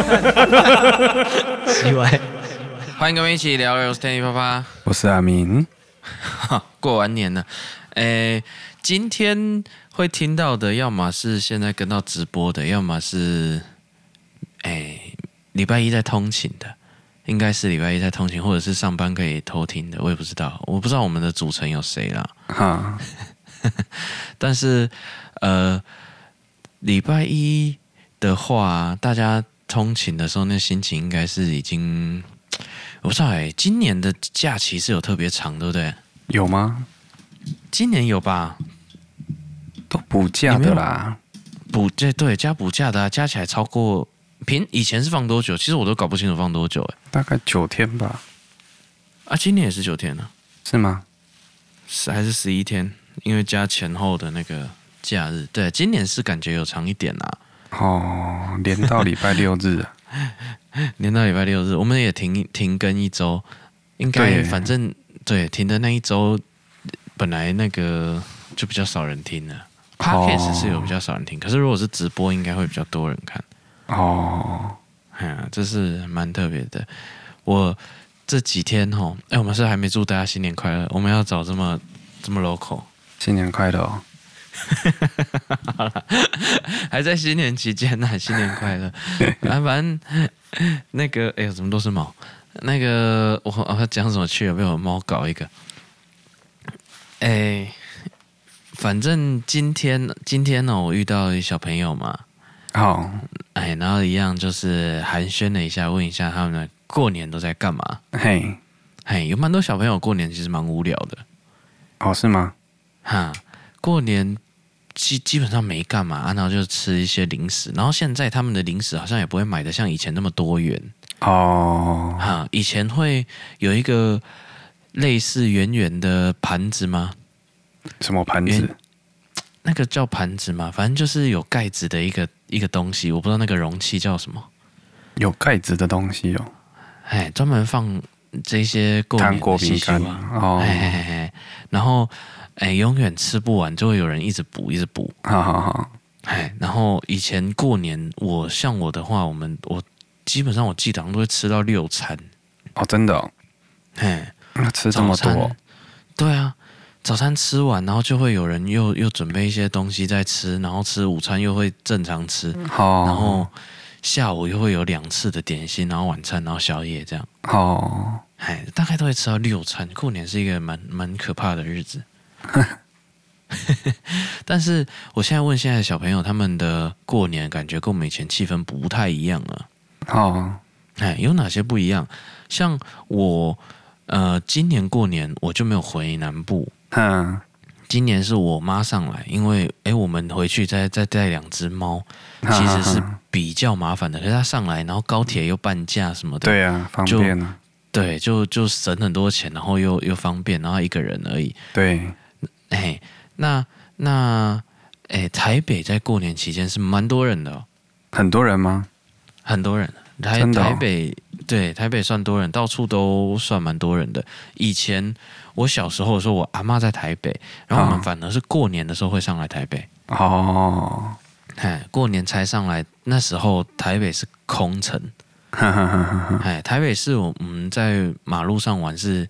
奇怪，欢迎各位一起聊聊 Stanley 啪啪，我是阿明。过完年了，诶，今天会听到的，要么是现在跟到直播的，要么是诶礼拜一在通勤的，应该是礼拜一在通勤，或者是上班可以偷听的，我也不知道，我不知道我们的组成有谁啦。哈，但是呃，礼拜一的话，大家通勤的时候，那心情应该是已经。我不知道哎，今年的假期是有特别长，对不对？有吗？今年有吧？都补假的啦，补这对加补假的、啊，加起来超过平以前是放多久？其实我都搞不清楚放多久哎。大概九天吧。啊，今年也是九天呢？是吗？是还是十一天？因为加前后的那个假日。对，今年是感觉有长一点啦。哦，连到礼拜六日。连到礼拜六日，我们也停停更一周，应该反正对停的那一周，本来那个就比较少人听了。Podcast 是有比较少人听，可是如果是直播，应该会比较多人看。哦，哎呀，这是蛮特别的。我这几天哈，哎，我们是还没祝大家新年快乐，我们要找这么这么 local，新年快乐哦。好了，还在新年期间呢，新年快乐。反正那个，哎呦，怎么都是猫？那个，我我要讲什么去了？被我猫搞一个。哎，反正今天今天呢，我遇到一小朋友嘛。好，哎，然后一样就是寒暄了一下，问一下他们过年都在干嘛。嘿，嘿，有蛮多小朋友过年其实蛮无聊的。哦，是吗？哈。过年基基本上没干嘛，然后就吃一些零食。然后现在他们的零食好像也不会买的像以前那么多元哦。哈，以前会有一个类似圆圆的盘子吗？什么盘子？那个叫盘子吗？反正就是有盖子的一个一个东西，我不知道那个容器叫什么。有盖子的东西哦。哎，专门放这些过年的饼干哦。嘿嘿嘿，然后。哎，永远吃不完，就会有人一直补，一直补。好好好，哎，然后以前过年，我像我的话，我们我基本上我记得都会吃到六餐。哦，真的哦？哎，那吃这么多？对啊，早餐吃完，然后就会有人又又准备一些东西再吃，然后吃午餐又会正常吃。好，然后下午又会有两次的点心，然后晚餐，然后宵夜这样。哦，哎，大概都会吃到六餐。过年是一个蛮蛮可怕的日子。但是我现在问现在的小朋友，他们的过年感觉跟我们以前气氛不太一样了。哦，哎，有哪些不一样？像我，呃，今年过年我就没有回南部。嗯，今年是我妈上来，因为哎，我们回去再再带两只猫，其实是比较麻烦的。可是她上来，然后高铁又半价什么的，对啊，方便啊。对，就就省很多钱，然后又又方便，然后一个人而已。对。哎，那那哎，台北在过年期间是蛮多人的哦。很多人吗？很多人。台、哦、台北对台北算多人，到处都算蛮多人的。以前我小时候的时候，我阿妈在台北，然后我们反而是过年的时候会上来台北。哦，哎，过年才上来，那时候台北是空城。哎，台北是我们在马路上玩是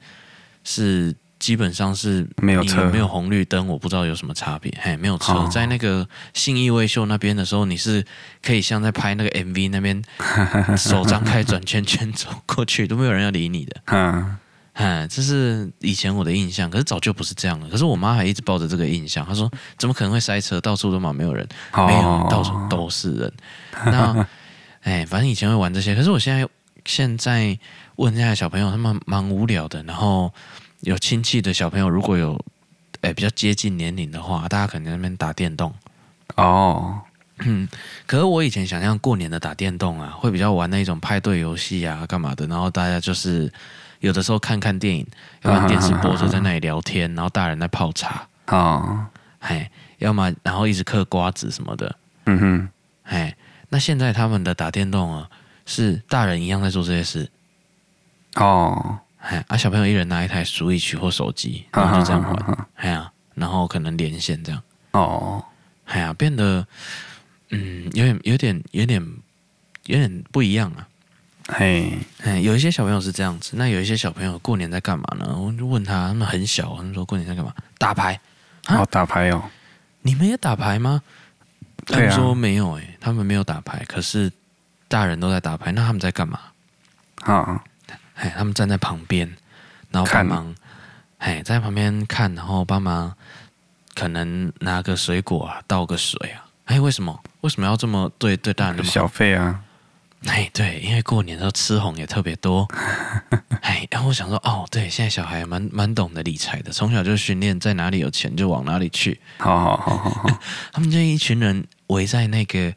是。基本上是没有车，没有红绿灯，我不知道有什么差别。嘿，没有车，哦、在那个信义威秀那边的时候，你是可以像在拍那个 MV 那边，手张开转圈圈走过去，都没有人要理你的。嗯，哎，这是以前我的印象，可是早就不是这样了。可是我妈还一直抱着这个印象，她说：“怎么可能会塞车？到处都嘛没有人，哦、没有，到处都是人。”那，哎，反正以前会玩这些，可是我现在现在问现在小朋友，他们蛮无聊的，然后。有亲戚的小朋友，如果有，诶比较接近年龄的话，大家可能在那边打电动。哦，嗯，可是我以前想象过年的打电动啊，会比较玩那种派对游戏啊，干嘛的？然后大家就是有的时候看看电影，要么电视播着在那里聊天，然后大人在泡茶。哦，嘿，要么然后一直嗑瓜子什么的。嗯哼，嘿，那现在他们的打电动啊，是大人一样在做这些事。哦。哎，啊，小朋友一人拿一台 Switch 或手机，然后就这样玩，哎呀，然后可能连线这样，哦，哎呀，变得，嗯，有点，有点，有点，有点不一样啊。嘿，哎，有一些小朋友是这样子，那有一些小朋友过年在干嘛呢？我就问他，他们很小，他们说过年在干嘛？打牌。哦，打牌哦。你们也打牌吗？他们。说没有，哎，他们没有打牌，可是大人都在打牌。那他们在干嘛？啊，哎，他们站在旁边，然后帮忙，哎，在旁边看，然后帮忙，可能拿个水果啊，倒个水啊。哎，为什么？为什么要这么对对大人那么？小费啊。哎，对，因为过年的时候吃红也特别多。哎，然后我想说，哦，对，现在小孩蛮蛮懂得理财的，从小就训练在哪里有钱就往哪里去。好好好好好，他们就一群人围在那个，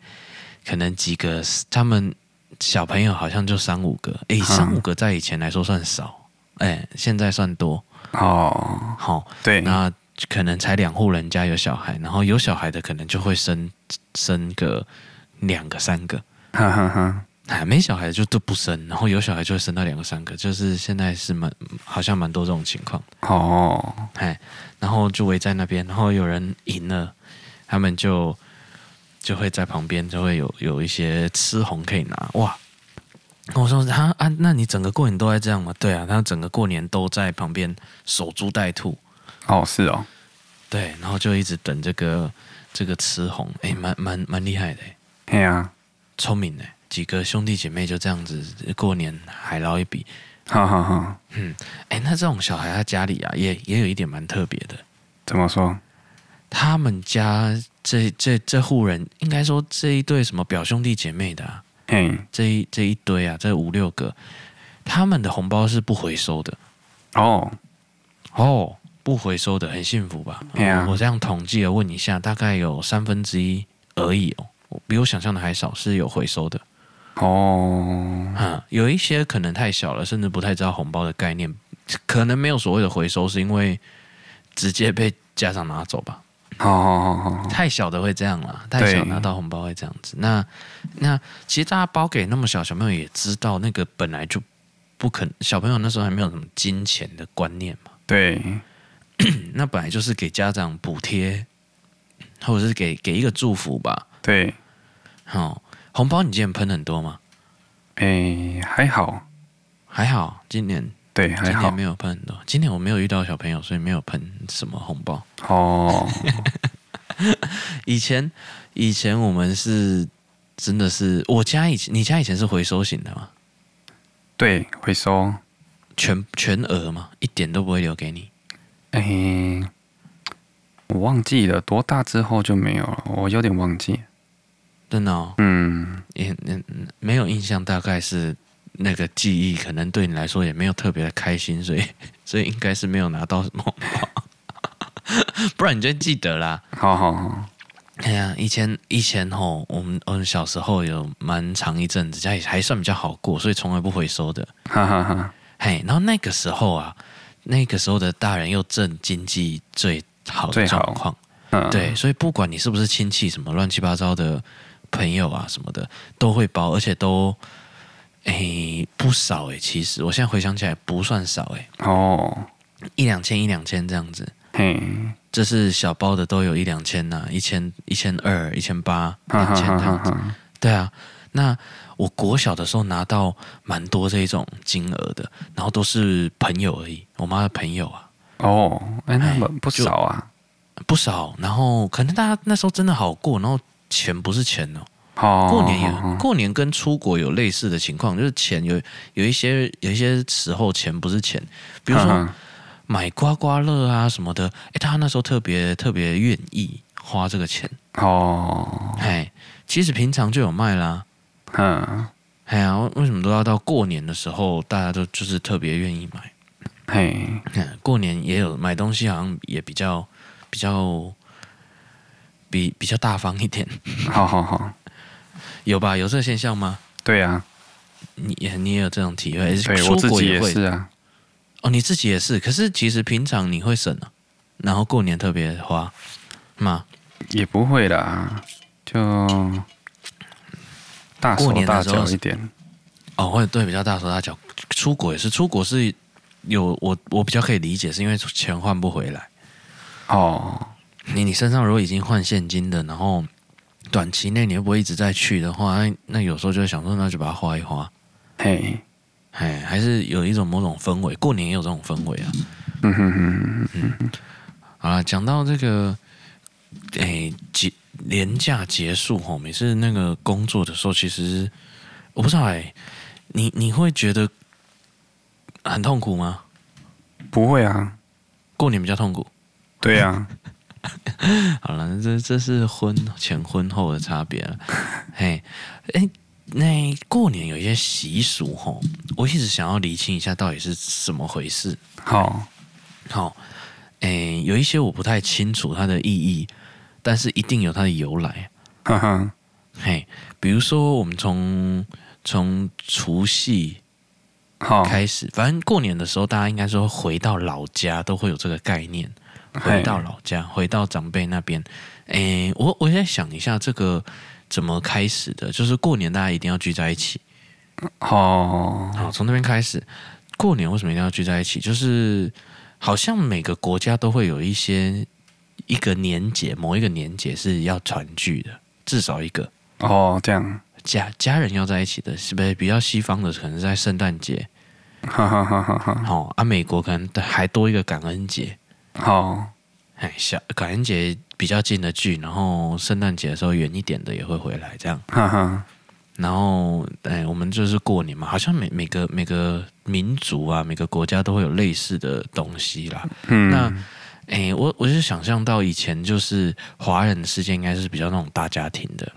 可能几个，他们小朋友好像就三五个。哎，三五个在以前来说算少，哎，现在算多。哦，好，对，那可能才两户人家有小孩，然后有小孩的可能就会生生个两个三个。哈哈哈。哎，没小孩就都不生，然后有小孩就会生到两个三个，就是现在是蛮好像蛮多这种情况。哦，哎，然后就围在那边，然后有人赢了，他们就就会在旁边就会有有一些吃红可以拿。哇！我说他啊，那你整个过年都在这样吗？对啊，他整个过年都在旁边守株待兔。哦，是哦，对，然后就一直等这个这个吃红，哎，蛮蛮蛮厉害的。哎呀，聪明的。几个兄弟姐妹就这样子过年海捞一笔，哈哈哈。嗯，哎，那这种小孩他家里啊，也也有一点蛮特别的。怎么说？他们家这这这户人，应该说这一对什么表兄弟姐妹的，啊，嗯，这一这一堆啊，这五六个，他们的红包是不回收的。哦哦，不回收的，很幸福吧？对啊，我这样统计了问一下，大概有三分之一而已哦，比我想象的还少，是有回收的。哦，嗯，有一些可能太小了，甚至不太知道红包的概念，可能没有所谓的回收，是因为直接被家长拿走吧。好好好好，太小的会这样啦，太小拿到红包会这样子。那那其实大家包给那么小小朋友也知道，那个本来就不可能，小朋友那时候还没有什么金钱的观念嘛。对，那本来就是给家长补贴，或者是给给一个祝福吧。对，好。红包你今年喷很多吗？哎，还好，还好。今年对，还好，今年没有喷很多。今年我没有遇到小朋友，所以没有喷什么红包。哦，以前以前我们是真的是，我家以前你家以前是回收型的吗？对，回收全全额吗？一点都不会留给你？哎，我忘记了，多大之后就没有了，我有点忘记。真的哦，嗯，也嗯没有印象，大概是那个记忆，可能对你来说也没有特别的开心，所以 所以应该是没有拿到什么包，不然你就记得啦。好好好，哎呀，以前以前吼，我们我们小时候有蛮长一阵子家里还算比较好过，所以从来不回收的。哈哈哈。嘿，然后那个时候啊，那个时候的大人又正经济最好的状况，嗯，对，所以不管你是不是亲戚，什么乱七八糟的。朋友啊什么的都会包，而且都诶不少诶。其实我现在回想起来不算少诶。哦，一两千一两千这样子。嘿，这是小包的都有一两千呐，一千一千二一千八 两千这样子。对啊，那我国小的时候拿到蛮多这种金额的，然后都是朋友而已，我妈的朋友啊。哦，哎，那么不少啊，不少。然后可能大家那时候真的好过，然后。钱不是钱哦，哦，过年也过年跟出国有类似的情况，就是钱有有一些有一些时候钱不是钱，比如说买刮刮乐啊什么的，哎，他那时候特别特别愿意花这个钱。哦，哎，其实平常就有卖啦，嗯，哎呀，为什么都要到过年的时候，大家都就是特别愿意买？嘿，过年也有买东西，好像也比较比较。比比较大方一点，好好好，有吧？有这个现象吗？对啊，你也你也有这种体会？对，我自己也是啊。哦，你自己也是。可是其实平常你会省啊，然后过年特别花嘛？也不会啦，就大手大脚一点。哦，会对，比较大手大脚。出国也是，出国是有我我比较可以理解，是因为钱换不回来。哦。你你身上如果已经换现金的，然后短期内你又不会一直在去的话，那那有时候就会想说，那就把它花一花。嘿，哎，还是有一种某种氛围，过年也有这种氛围啊。嗯哼哼嗯，好了，讲到这个，哎，结年假结束吼，每次那个工作的时候，其实我不知道哎，你你会觉得很痛苦吗？不会啊，过年比较痛苦。对呀、啊，好了，这这是婚前婚后的差别了。嘿，哎。那过年有一些习俗吼，我一直想要厘清一下到底是怎么回事。好，好，诶，有一些我不太清楚它的意义，但是一定有它的由来。哈哈，嘿，比如说我们从从除夕开始，反正过年的时候，大家应该说回到老家都会有这个概念，回到老家，回到长辈那边。诶，我我在想一下这个。怎么开始的？就是过年大家一定要聚在一起。哦，好，从那边开始，过年为什么一定要聚在一起？就是好像每个国家都会有一些一个年节，某一个年节是要团聚的，至少一个。哦，这样家家人要在一起的，是不是比较西方的？可能是在圣诞节。哈哈哈哈哈。好，啊，美国可能还多一个感恩节。好，哎，小感恩节。比较近的聚，然后圣诞节的时候远一点的也会回来，这样。哈哈。然后，哎，我们就是过年嘛，好像每每个每个民族啊，每个国家都会有类似的东西啦。嗯。那，哎，我我就想象到以前就是华人的世界应该是比较那种大家庭的。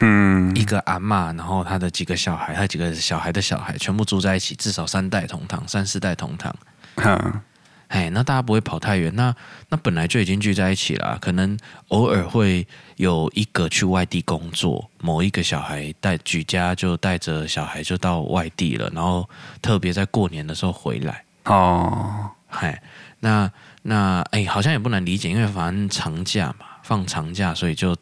嗯。一个阿嬷，然后他的几个小孩，他几个小孩的小孩全部住在一起，至少三代同堂，三四代同堂。哈。哎，那大家不会跑太远，那那本来就已经聚在一起了，可能偶尔会有一个去外地工作，某一个小孩带举家就带着小孩就到外地了，然后特别在过年的时候回来。哦，嗨，那那哎，好像也不难理解，因为反正长假嘛，放长假，所以就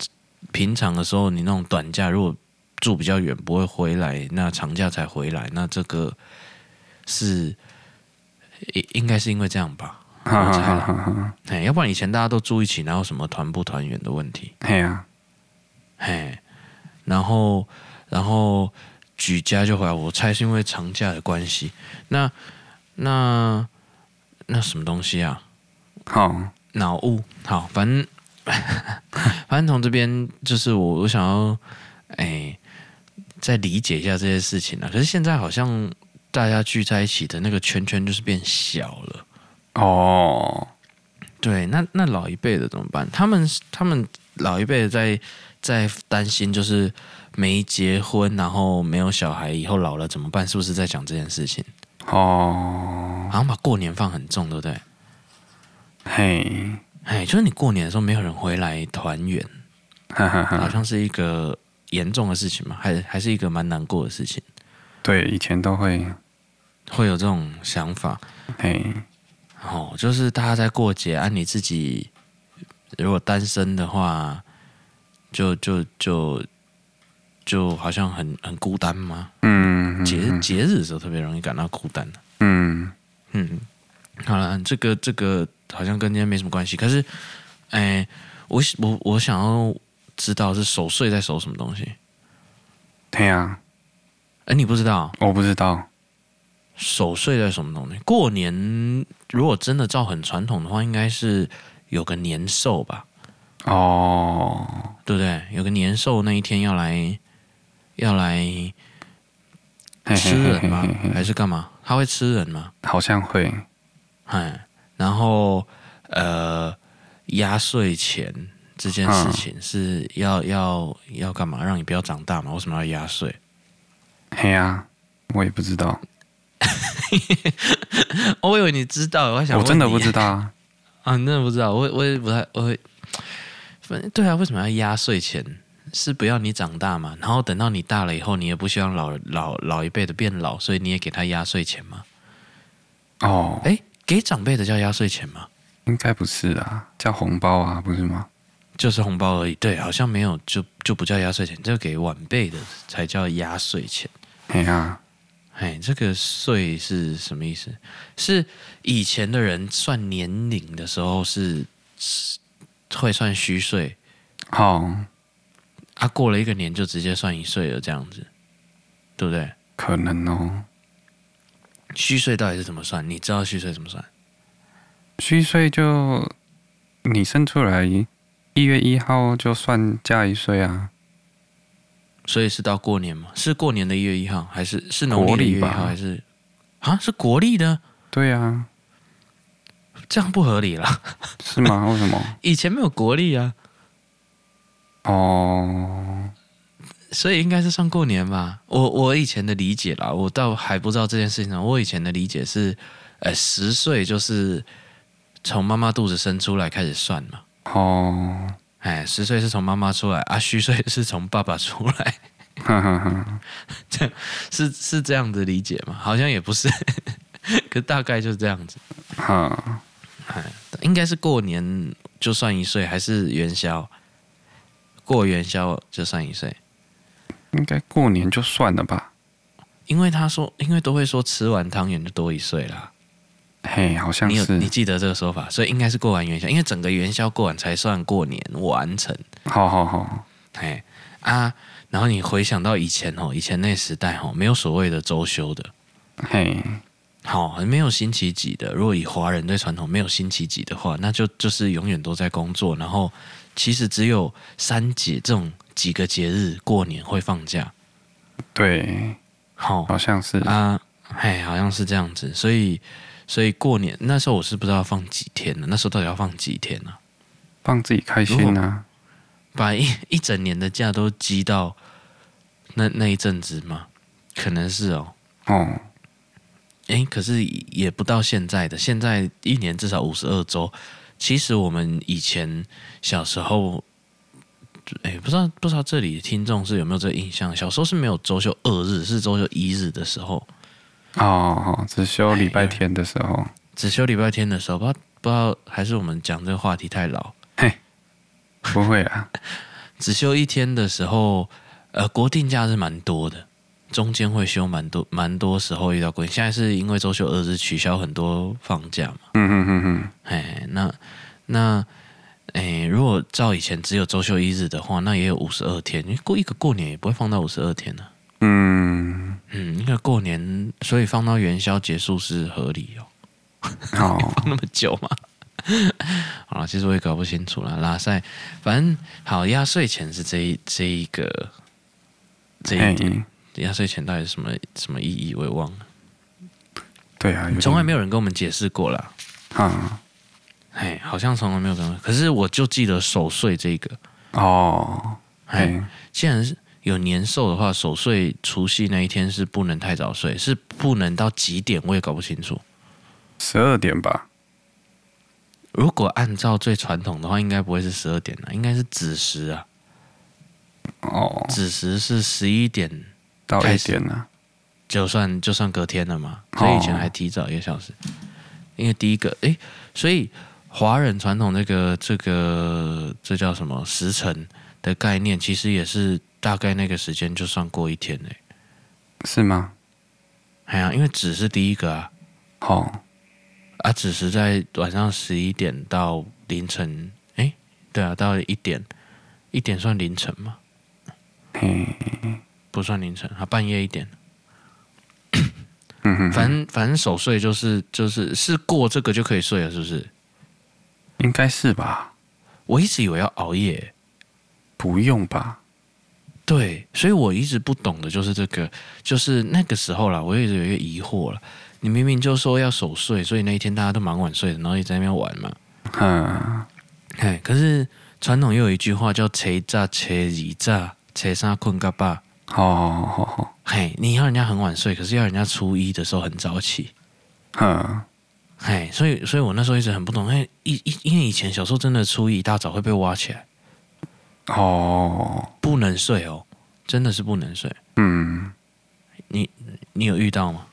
平常的时候你那种短假如果住比较远不会回来，那长假才回来，那这个是。应应该是因为这样吧，我猜了。哎，要不然以前大家都住一起，哪有什么团不团圆的问题？嘿啊，嘿，然后然后举家就回来，我猜是因为长假的关系。那那那什么东西啊？好，脑雾。好，反正 反正从这边就是我我想要哎再理解一下这些事情啊。可是现在好像。大家聚在一起的那个圈圈就是变小了哦。对，那那老一辈的怎么办？他们他们老一辈的在在担心，就是没结婚，然后没有小孩，以后老了怎么办？是不是在讲这件事情？哦，好像把过年放很重，对不对？嘿，嘿，就是你过年的时候没有人回来团圆，好像是一个严重的事情嘛，还还是一个蛮难过的事情。对，以前都会会有这种想法，嘿，哦，就是大家在过节，啊，你自己如果单身的话，就就就就好像很很孤单吗？嗯，节节日的时候特别容易感到孤单。嗯嗯，好了，这个这个好像跟今天没什么关系，可是，哎，我我我想要知道是守岁在守什么东西？对呀。哎，你不知道？我不知道，守岁在什么东西？过年如果真的照很传统的话，应该是有个年兽吧？哦，对不对？有个年兽那一天要来，要来吃人吗？嘿嘿嘿嘿还是干嘛？他会吃人吗？好像会。哎，然后呃，压岁钱这件事情是要、嗯、要要干嘛？让你不要长大嘛？为什么要压岁？嘿呀、啊，我也不知道。我以为你知道，我想我真的不知道 啊！啊，你真的不知道，我我也不太，我会，反正对啊，为什么要压岁钱？是不要你长大嘛？然后等到你大了以后，你也不希望老老老一辈的变老，所以你也给他压岁钱吗？哦，哎，给长辈的叫压岁钱吗？应该不是啊，叫红包啊，不是吗？就是红包而已，对，好像没有，就就不叫压岁钱，就给晚辈的才叫压岁钱。哎呀，哎，这个岁是什么意思？是以前的人算年龄的时候是会算虚岁。哦，啊，过了一个年就直接算一岁了，这样子，对不对？可能哦。虚岁到底是怎么算？你知道虚岁怎么算？虚岁就你生出来一月一号就算加一岁啊。所以是到过年吗？是过年的一月一号，还是是农历的一月一号，还是啊？是国历的？对啊，这样不合理啦。是吗？为什么？以前没有国历啊。哦，所以应该是算过年吧。我我以前的理解啦，我倒还不知道这件事情。我以前的理解是，呃，十岁就是从妈妈肚子生出来开始算嘛。哦。哎，十岁是从妈妈出来啊，虚岁是从爸爸出来，哈 哈这样是是这样子理解吗？好像也不是，可大概就是这样子。哈，哎，应该是过年就算一岁，还是元宵？过元宵就算一岁？应该过年就算了吧？因为他说，因为都会说吃完汤圆就多一岁啦。嘿，好像是你记得这个说法，所以应该是过完元宵，因为整个元宵过完才算过年完成。好好好，嘿啊，然后你回想到以前哦，以前那时代哦，没有所谓的周休的，嘿，好，没有星期几的。如果以华人对传统没有星期几的话，那就就是永远都在工作。然后其实只有三节这种几个节日过年会放假。对，好，好像是啊，嘿，好像是这样子，所以。所以过年那时候我是不知道放几天呢？那时候到底要放几天呢？放自己开心啊！把一一整年的假都积到那那一阵子吗？可能是哦。哦。哎，可是也不到现在的，现在一年至少五十二周。其实我们以前小时候，哎，不知道不知道这里的听众是有没有这个印象？小时候是没有周休二日，是周休一日的时候。哦，只休礼拜天的时候，只休礼拜天的时候，不知道不知道，还是我们讲这个话题太老？嘿，不会啊，只休一天的时候，呃，国定假日蛮多的，中间会休蛮多蛮多时候遇到国定。现在是因为周休二日取消很多放假嘛？嗯嗯嗯嗯，哎，那那哎，如果照以前只有周休一日的话，那也有五十二天，过一个过年也不会放到五十二天呢、啊。嗯嗯，因为过年，所以放到元宵结束是合理哦。好，放那么久嘛？好了，其实我也搞不清楚了。拉塞，反正好，压岁钱是这一这一个这一点，压岁钱到底是什么什么意义？我也忘了。对啊，从来没有人跟我们解释过啦。啊，哎，好像从来没有跟。可是我就记得守岁这个哦，哎，既然是。有年兽的话，守岁除夕那一天是不能太早睡，是不能到几点我也搞不清楚。十二点吧。如果按照最传统的话，应该不会是十二点了，应该是子时啊。哦，子时是十一点到一点呢，就算就算隔天了嘛。所以以前还提早一个小时。哦、因为第一个，哎，所以华人传统这个这个这叫什么时辰的概念，其实也是。大概那个时间就算过一天嘞，是吗？哎呀，因为子是第一个啊，好、哦、啊，子是在晚上十一点到凌晨，哎，对啊，到一点，一点算凌晨吗？嘿，不算凌晨，啊，半夜一点。嗯哼，反正反正守岁就是就是是过这个就可以睡了，是不是？应该是吧。我一直以为要熬夜，不用吧。对，所以我一直不懂的就是这个，就是那个时候啦，我一直有一个疑惑了。你明明就说要守岁，所以那一天大家都蛮晚睡的，然后一直在那边玩嘛。嗯，嘿，可是传统又有一句话叫“初一早、初二早、初三困嘎巴”。好好好好，嘿，你要人家很晚睡，可是要人家初一的时候很早起。嗯，嘿，所以，所以我那时候一直很不懂，因为一一因为以前小时候真的初一一大早会被挖起来。哦，不能睡哦，真的是不能睡。嗯，你你有遇到吗？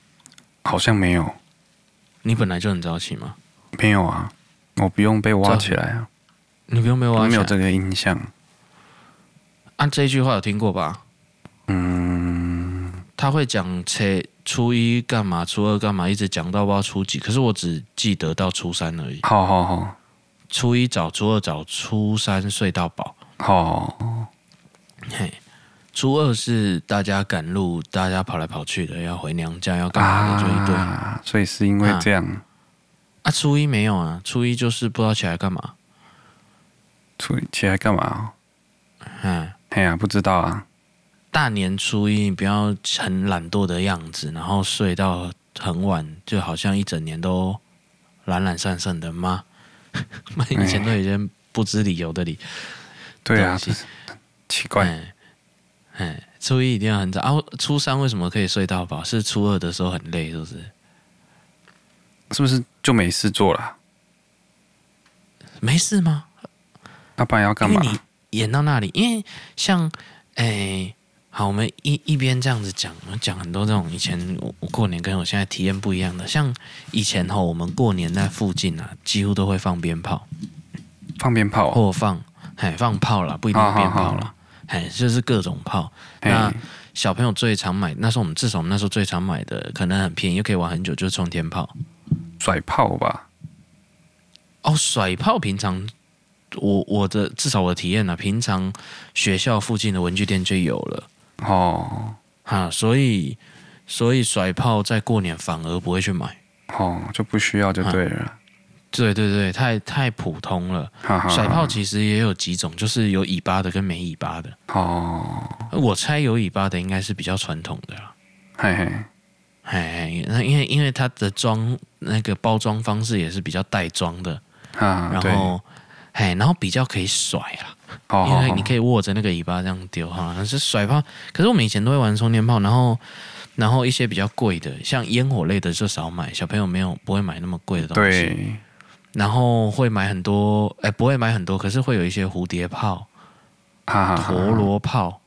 好像没有。你本来就很早起吗？没有啊，我不用被挖起来啊。你不用被挖起来，没有这个印象。按、啊、这一句话有听过吧？嗯，他会讲初初一干嘛，初二干嘛，一直讲到不知道初几，可是我只记得到初三而已。好好好，初一早，初二早，初三睡到饱。好，嘿，初二是大家赶路，大家跑来跑去的，要回娘家，要干嘛的，就一堆。啊，所以是因为这样。啊，啊，初一没有啊，初一就是不知道起来干嘛。初一起来干嘛？嗯，哎呀，不知道啊。大年初一不要很懒惰的样子，然后睡到很晚，就好像一整年都懒懒散散的吗？以前都有些不知理由的理。对啊，奇怪。哎，哎，初一一定要很早啊！初三为什么可以睡到饱？是初二的时候很累，是不是？是不是就没事做了？没事吗？那不然要干嘛？你演到那里，因为像哎，好，我们一一边这样子讲，讲很多这种以前我过年跟我现在体验不一样的。像以前吼，我们过年在附近啊，几乎都会放鞭炮，放鞭炮或放。哎，放炮了，不一定鞭炮了，哎，就是各种炮。那小朋友最常买，那时候我们至少我们那时候最常买的，可能很便宜又可以玩很久，就是冲天炮、甩炮吧。哦，甩炮平常我我的至少我的体验呢、啊，平常学校附近的文具店就有了。哦，哈，所以所以甩炮在过年反而不会去买。哦，就不需要就对了。对对对，太太普通了。甩炮其实也有几种，就是有尾巴的跟没尾巴的。哦，我猜有尾巴的应该是比较传统的啦。嘿嘿，嘿嘿，那因为因为它的装那个包装方式也是比较袋装的，啊，然后嘿，然后比较可以甩啦，哦，因为你可以握着那个尾巴这样丢哈，那是甩炮。可是我们以前都会玩充电炮，然后然后一些比较贵的，像烟火类的就少买，小朋友没有不会买那么贵的东西。对。然后会买很多，哎，不会买很多，可是会有一些蝴蝶炮、哈哈陀螺炮，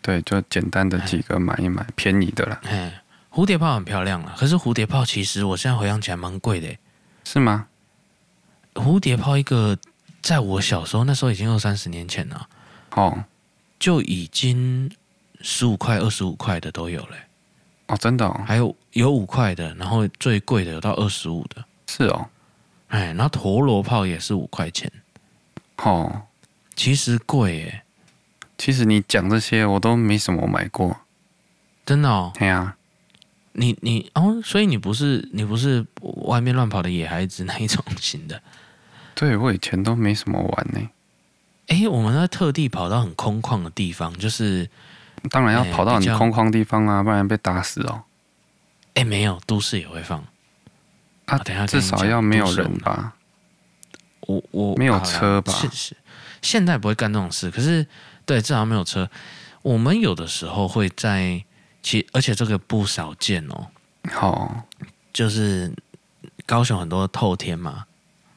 对，就简单的几个买一买，便宜的啦。哎，蝴蝶炮很漂亮了，可是蝴蝶炮其实我现在回想起来蛮贵的，是吗？蝴蝶炮一个，在我小时候那时候已经二三十年前了，哦，就已经十五块、二十五块的都有了。哦，真的哦，还有有五块的，然后最贵的有到二十五的，是哦。哎，那陀螺炮也是五块钱，哦，其实贵耶。其实你讲这些我都没什么买过，真的哦。对啊，你你哦，所以你不是你不是外面乱跑的野孩子那一种型的？对，我以前都没什么玩呢。哎，我们在特地跑到很空旷的地方，就是当然要跑到很空旷地方啊，不然被打死哦。哎，没有，都市也会放。啊，等下至少要没有人吧？我我没有车吧？是是，现在不会干这种事。可是，对，至少没有车。我们有的时候会在，其而且这个不少见哦。好，就是高雄很多透天嘛，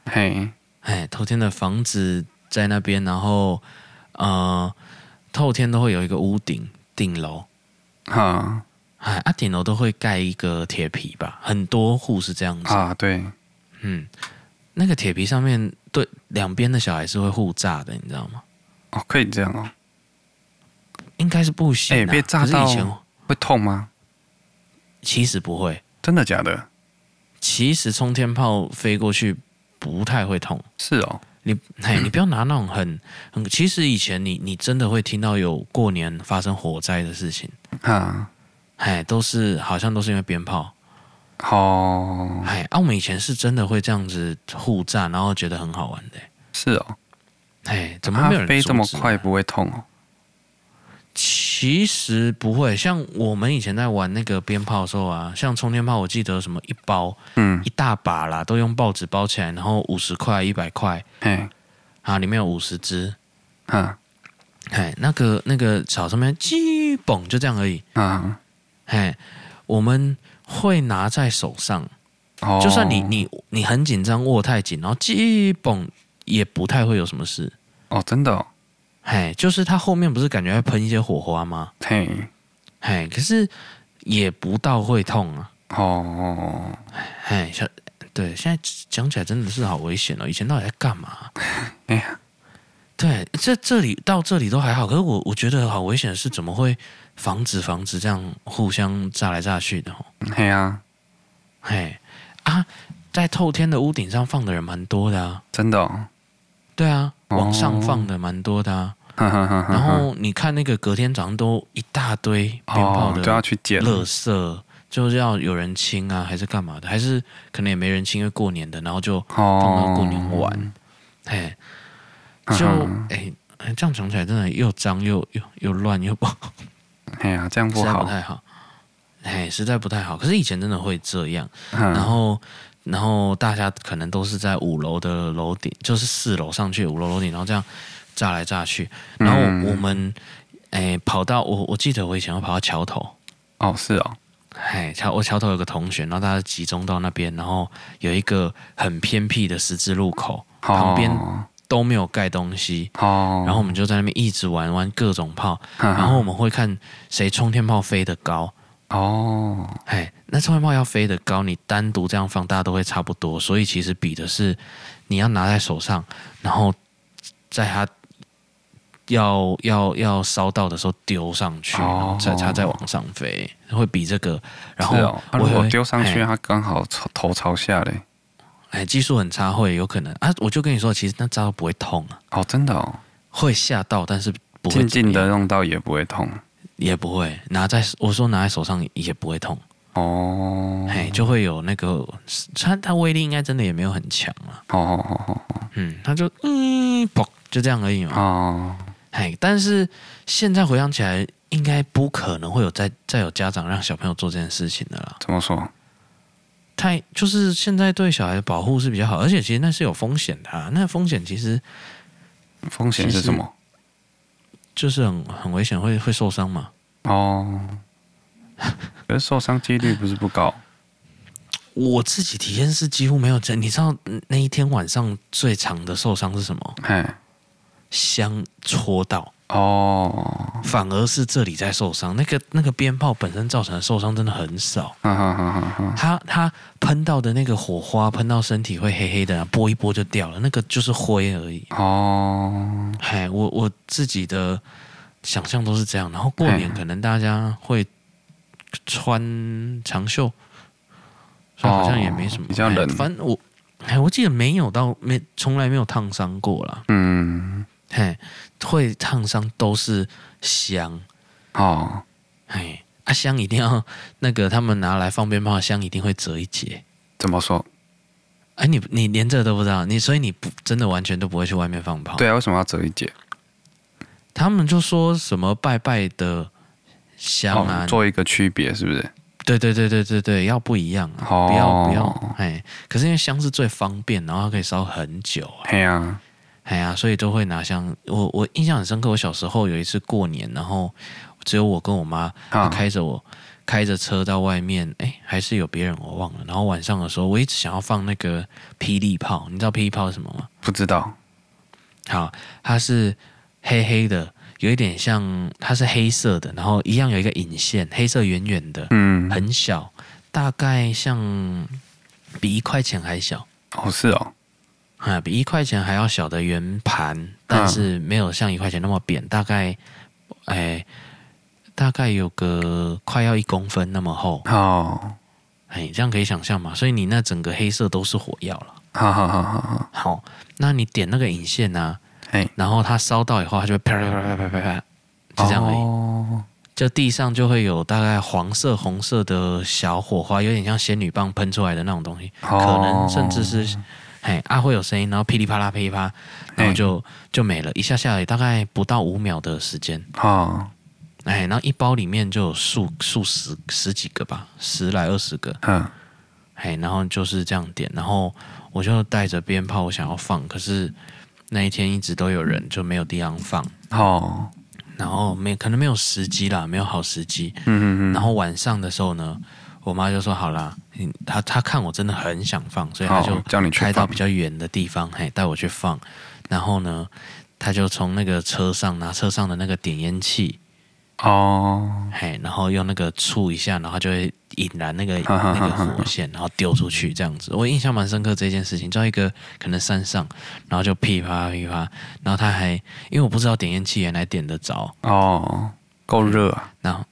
嘿，哎，透天的房子在那边，然后呃，透天都会有一个屋顶顶楼，哈。哎，啊，顶楼都会盖一个铁皮吧，很多户是这样子啊。对，嗯，那个铁皮上面对两边的小孩是会互炸的，你知道吗？哦，可以这样哦。应该是不行。哎，被炸到会痛吗？其实不会。真的假的？其实冲天炮飞过去不太会痛。是哦。你哎，你不要拿那种很很。其实以前你你真的会听到有过年发生火灾的事情啊。哎，都是好像都是因为鞭炮，哦，哎，啊，我们以前是真的会这样子互炸，然后觉得很好玩的。是哦，哎，怎么没有人飞这么快不会痛哦？其实不会，像我们以前在玩那个鞭炮的时候啊，像冲天炮，我记得什么一包，嗯，一大把啦，都用报纸包起来，然后五十块、一百块，哎，啊，里面有五十支，嗯，哎，那个那个草上面鸡嘣就这样而已，嗯。哎，我们会拿在手上，哦、就算你你你很紧张握太紧，然后基本也不太会有什么事。哦，真的、哦。哎，就是它后面不是感觉会喷一些火花吗？嘿，哎，可是也不到会痛啊。哦，哎，像对，现在讲起来真的是好危险哦。以前到底在干嘛？哎呀，对，这这里到这里都还好，可是我我觉得好危险的是怎么会？房子房子这样互相炸来炸去的，嘿啊，嘿。啊，在透天的屋顶上放的人蛮多的啊，真的、哦，对啊，往上放的蛮多的啊，然后你看那个隔天早上都一大堆鞭炮的，都要去捡。垃圾，就是要有人清啊，还是干嘛的？还是可能也没人清，因为过年的，然后就放到过年玩。嘿，就哎哎，这样讲起来真的又脏又又又乱又不好。哎呀，这样不好，不太好。哎，实在不太好。可是以前真的会这样，然后。然后大家可能都是在五楼的楼顶，就是四楼上去五楼楼顶，然后这样炸来炸去。然后我们哎跑到我我记得我以前要跑到桥头哦，是哦，哎桥我桥头有个同学，然后大家集中到那边，然后有一个很偏僻的十字路口，旁边都没有盖东西哦，然后我们就在那边一直玩玩各种炮，然后我们会看谁冲天炮飞得高。哦，哎，那冲天炮要飞得高，你单独这样放，大家都会差不多。所以其实比的是你要拿在手上，然后在它要要要烧到的时候丢上去，再它再往上飞，会比这个。然后如果丢上去，它刚好头头朝下嘞。哎，技术很差会有可能啊！我就跟你说，其实那招不会痛啊。哦，真的哦，会吓到，但是不会静静的用到也不会痛。也不会拿在我说拿在手上也不会痛哦，哎，就会有那个它它威力应该真的也没有很强啊，哦哦哦哦哦，嗯，它就嗯砰就这样而已嘛，哦，哎，但是现在回想起来，应该不可能会有再再有家长让小朋友做这件事情的啦。怎么说？太就是现在对小孩的保护是比较好，而且其实那是有风险的啊，那风险其实风险是什么？就是很很危险，会会受伤嘛？哦，可是受伤几率不是不高。我自己体验是几乎没有这。你知道那一天晚上最长的受伤是什么？哎，香戳到。哦，反而是这里在受伤。那个那个鞭炮本身造成的受伤真的很少。哈哈哈哈，它它喷到的那个火花喷到身体会黑黑的，拨一拨就掉了。那个就是灰而已。哦，嘿，我我自己的想象都是这样。然后过年可能大家会穿长袖，所以好像也没什么。比较冷。反正我哎，我记得没有到没从来没有烫伤过啦。嗯。嘿，会烫伤都是香哦。哎，啊香一定要那个他们拿来放鞭炮，香一定会折一截。怎么说？哎，你你连这个都不知道，你所以你不真的完全都不会去外面放炮？对啊，为什么要折一截？他们就说什么拜拜的香啊，哦、做一个区别是不是？对对对对对对，要不一样啊，哦、不要不要哎。可是因为香是最方便，然后它可以烧很久啊。对啊。哎呀，所以都会拿像。我我印象很深刻，我小时候有一次过年，然后只有我跟我妈开着我开着车到外面，哎，还是有别人我忘了。然后晚上的时候，我一直想要放那个霹雳炮，你知道霹雳炮是什么吗？不知道。好，它是黑黑的，有一点像，它是黑色的，然后一样有一个引线，黑色圆圆的，嗯，很小，大概像比一块钱还小。哦，是哦。啊，比一块钱还要小的圆盘，但是没有像一块钱那么扁，大概，哎，大概有个快要一公分那么厚。哦，哎，这样可以想象嘛？所以你那整个黑色都是火药了。好好好好好。好，那你点那个引线呢？哎，然后它烧到以后，它就会啪啪啪啪啪啪，就这样而已。哦，就地上就会有大概黄色、红色的小火花，有点像仙女棒喷出来的那种东西，可能甚至是。嘿，啊会有声音，然后噼里啪啦噼里啪，然后就就没了，一下下来大概不到五秒的时间。哦，哎，然后一包里面就有数数十十几个吧，十来二十个。嗯，嘿，然后就是这样点，然后我就带着鞭炮，我想要放，可是那一天一直都有人，就没有地方放。哦，然后没可能没有时机啦，没有好时机。嗯嗯嗯。然后晚上的时候呢？我妈就说：“好啦，她她看我真的很想放，所以他就开到比较远的地方，嘿，带我去放。然后呢，他就从那个车上拿车上的那个点烟器，哦，嘿，然后用那个触一下，然后就会引燃那个那个火线，然后丢出去这样子。我印象蛮深刻这件事情，在一个可能山上，然后就噼啪噼啪，然后他还因为我不知道点烟器原来点得着，哦，够热啊，然后。”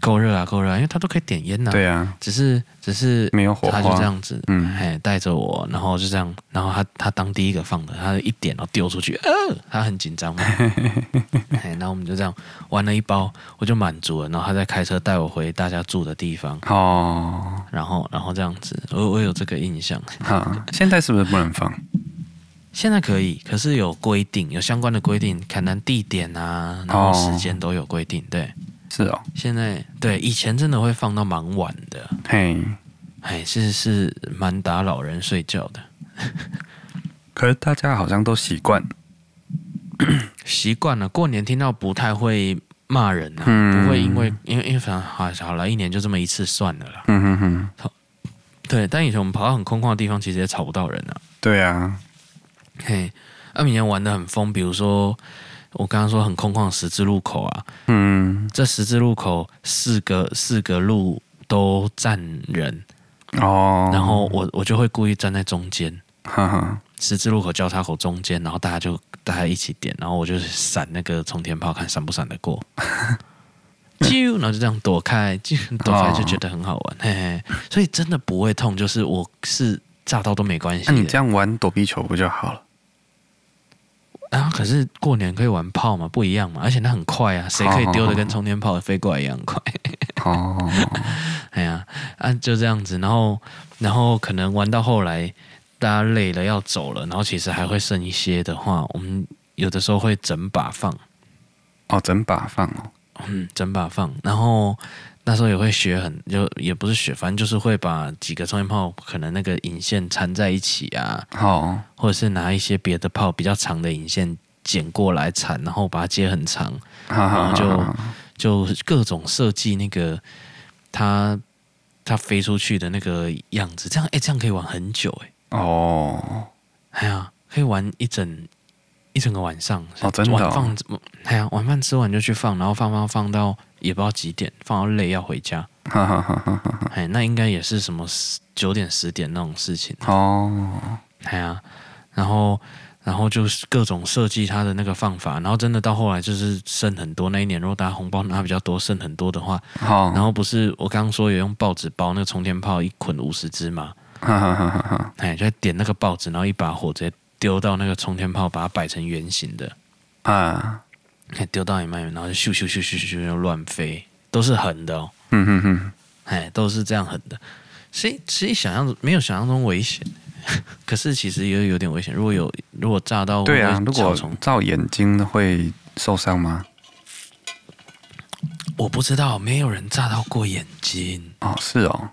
够热啊，够热啊，因为他都可以点烟呐。对啊，只是只是没有火花，他就这样子，嗯，哎，带着我，然后就这样，然后他他当第一个放的，他一点然后丢出去，呃，他很紧张嘛，哎，然后我们就这样玩了一包，我就满足了，然后他再开车带我回大家住的地方，哦，然后然后这样子，我我有这个印象。哈，现在是不是不能放？现在可以，可是有规定，有相关的规定，可能地点啊，然后时间都有规定，对。是哦，现在对以前真的会放到蛮晚的，嘿，哎，是是蛮打扰人睡觉的。可是大家好像都习惯，习惯了。过年听到不太会骂人啊，嗯、不会因为因为因为反正好好了，一年就这么一次算了啦。嗯哼哼，对，但以前我们跑到很空旷的地方，其实也吵不到人啊。对啊，嘿，那以前玩的很疯，比如说。我刚刚说很空旷的十字路口啊，嗯，这十字路口四个四个路都站人。哦，然后我我就会故意站在中间，哈哈，十字路口交叉口中间，然后大家就大家一起点，然后我就闪那个冲天炮，看闪不闪得过，啾，然后就这样躲开，就躲开就觉得很好玩，哦、嘿嘿，所以真的不会痛，就是我是炸到都没关系。那你这样玩躲避球不就好了？啊！可是过年可以玩炮嘛，不一样嘛，而且它很快啊，谁可以丢的跟冲天炮飞过来一样快？哦，哎呀，啊，就这样子，然后，然后可能玩到后来，大家累了要走了，然后其实还会剩一些的话，我们有的时候会整把放。哦，整把放哦，嗯，整把放，然后。那时候也会学很，就也不是学，反正就是会把几个冲天炮可能那个引线缠在一起啊，好，oh. 或者是拿一些别的炮比较长的引线剪过来缠，然后把它接很长，oh. 然后就就各种设计那个它它飞出去的那个样子，这样哎，这样可以玩很久哎，哦，哎呀，可以玩一整。一整个晚上，哦，真的、哦，晚放，哎呀，晚饭吃完就去放，然后放放放到也不知道几点，放到累要回家，哈哈哈哈哈。哎，那应该也是什么九点十点那种事情哦。哎呀，然后然后就是各种设计它的那个放法，然后真的到后来就是剩很多。那一年如果大家红包拿比较多，剩很多的话，好，然后不是我刚刚说有用报纸包那个冲天炮一捆五十支嘛，哈哈哈哈哈。哎，就点那个报纸，然后一把火直接。丢到那个冲天炮，把它摆成圆形的啊，丢到你外面，然后就咻咻咻咻咻就乱飞，都是横的哦。嗯哼哼，哎，都是这样横的。所以其实想象没有想象中危险，可是其实也有点危险。如果有如果炸到，对啊，如果照眼睛会受伤吗？我不知道，没有人炸到过眼睛哦。是哦。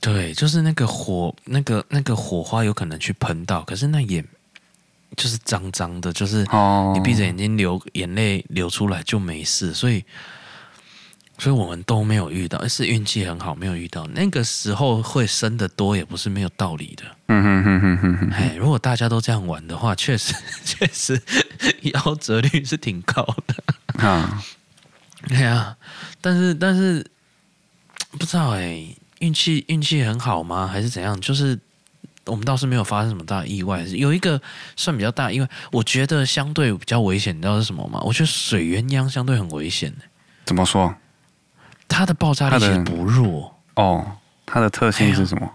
对，就是那个火，那个那个火花有可能去喷到，可是那也。就是脏脏的，就是你闭着眼睛流眼泪流出来就没事，所以，所以我们都没有遇到，是运气很好，没有遇到。那个时候会生的多，也不是没有道理的。嗯哼哼哼哼哼。哎，如果大家都这样玩的话，确实 确实夭折率是挺高的。啊，对啊，但是但是不知道哎，运气运气很好吗？还是怎样？就是。我们倒是没有发生什么大意外，有一个算比较大，因为我觉得相对比较危险，你知道是什么吗？我觉得水鸳鸯相对很危险。怎么说？它的爆炸力其实不弱哦。它的特性是什么？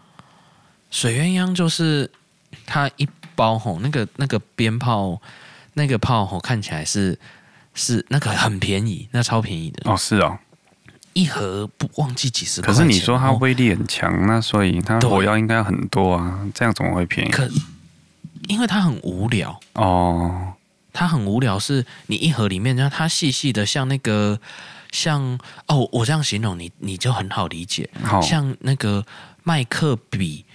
水鸳鸯就是它一包吼，那个那个鞭炮，那个炮吼看起来是是那个很便宜，那超便宜的哦，是哦。一盒不忘记几十块。可是你说它威力很强，哦、那所以它火药应该很多啊，这样怎么会便宜？可因为它很无聊哦，它很无聊，是你一盒里面，然后它细细的，像那个像哦，我这样形容你，你就很好理解，好像那个麦克笔，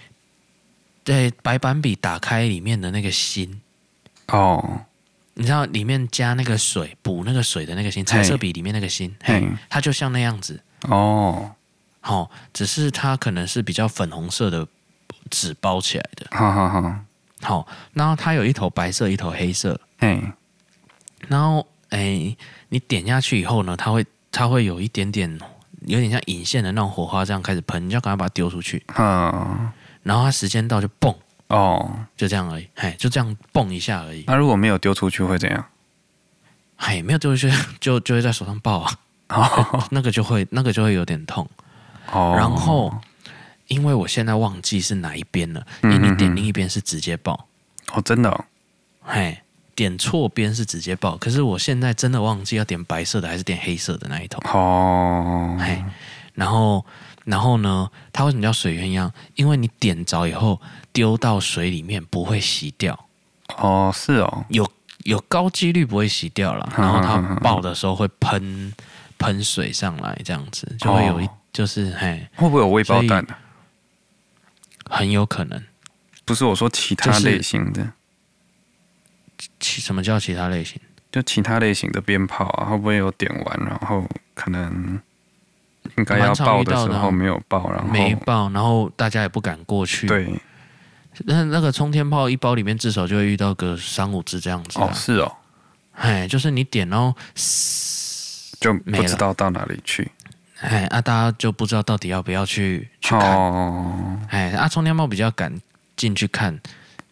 对，白板笔打开里面的那个芯哦。你知道里面加那个水补那个水的那个芯，彩色笔里面那个芯，嘿，它就像那样子哦。好，只是它可能是比较粉红色的纸包起来的。好好好，好，然后它有一头白色，一头黑色。嘿，然后哎，你点下去以后呢，它会它会有一点点有点像引线的那种火花，这样开始喷，你就要赶快把它丢出去。嗯，然后它时间到就蹦。哦，就这样而已，嘿，就这样蹦一下而已。那如果没有丢出去会怎样？嘿，没有丢出去 就就会在手上爆啊。哦，那个就会那个就会有点痛。哦，然后因为我现在忘记是哪一边了，因为你点另一边是直接爆。哦，真的哦，嘿，点错边是直接爆，可是我现在真的忘记要点白色的还是点黑色的那一头。哦，嘿，然后然后呢，它为什么叫水鸳鸯？因为你点着以后丢到水里面不会洗掉。哦，是哦，有有高几率不会洗掉了，然后它爆的时候会喷喷水上来，这样子就会有一、哦、就是嘿，会不会有未爆弹、啊？很有可能。不是我说其他类型的，其什么叫其他类型？就其他类型的鞭炮啊，会不会有点完，然后可能应该要爆的时候没有爆，然后没爆，然后大家也不敢过去。对，那那个冲天炮一包里面至少就会遇到个三五只这样子、啊。哦，是哦，哎，就是你点然后就不知道到哪里去。哎，啊，大家就不知道到底要不要去去看。哦，哎，啊，冲天炮比较敢。进去看，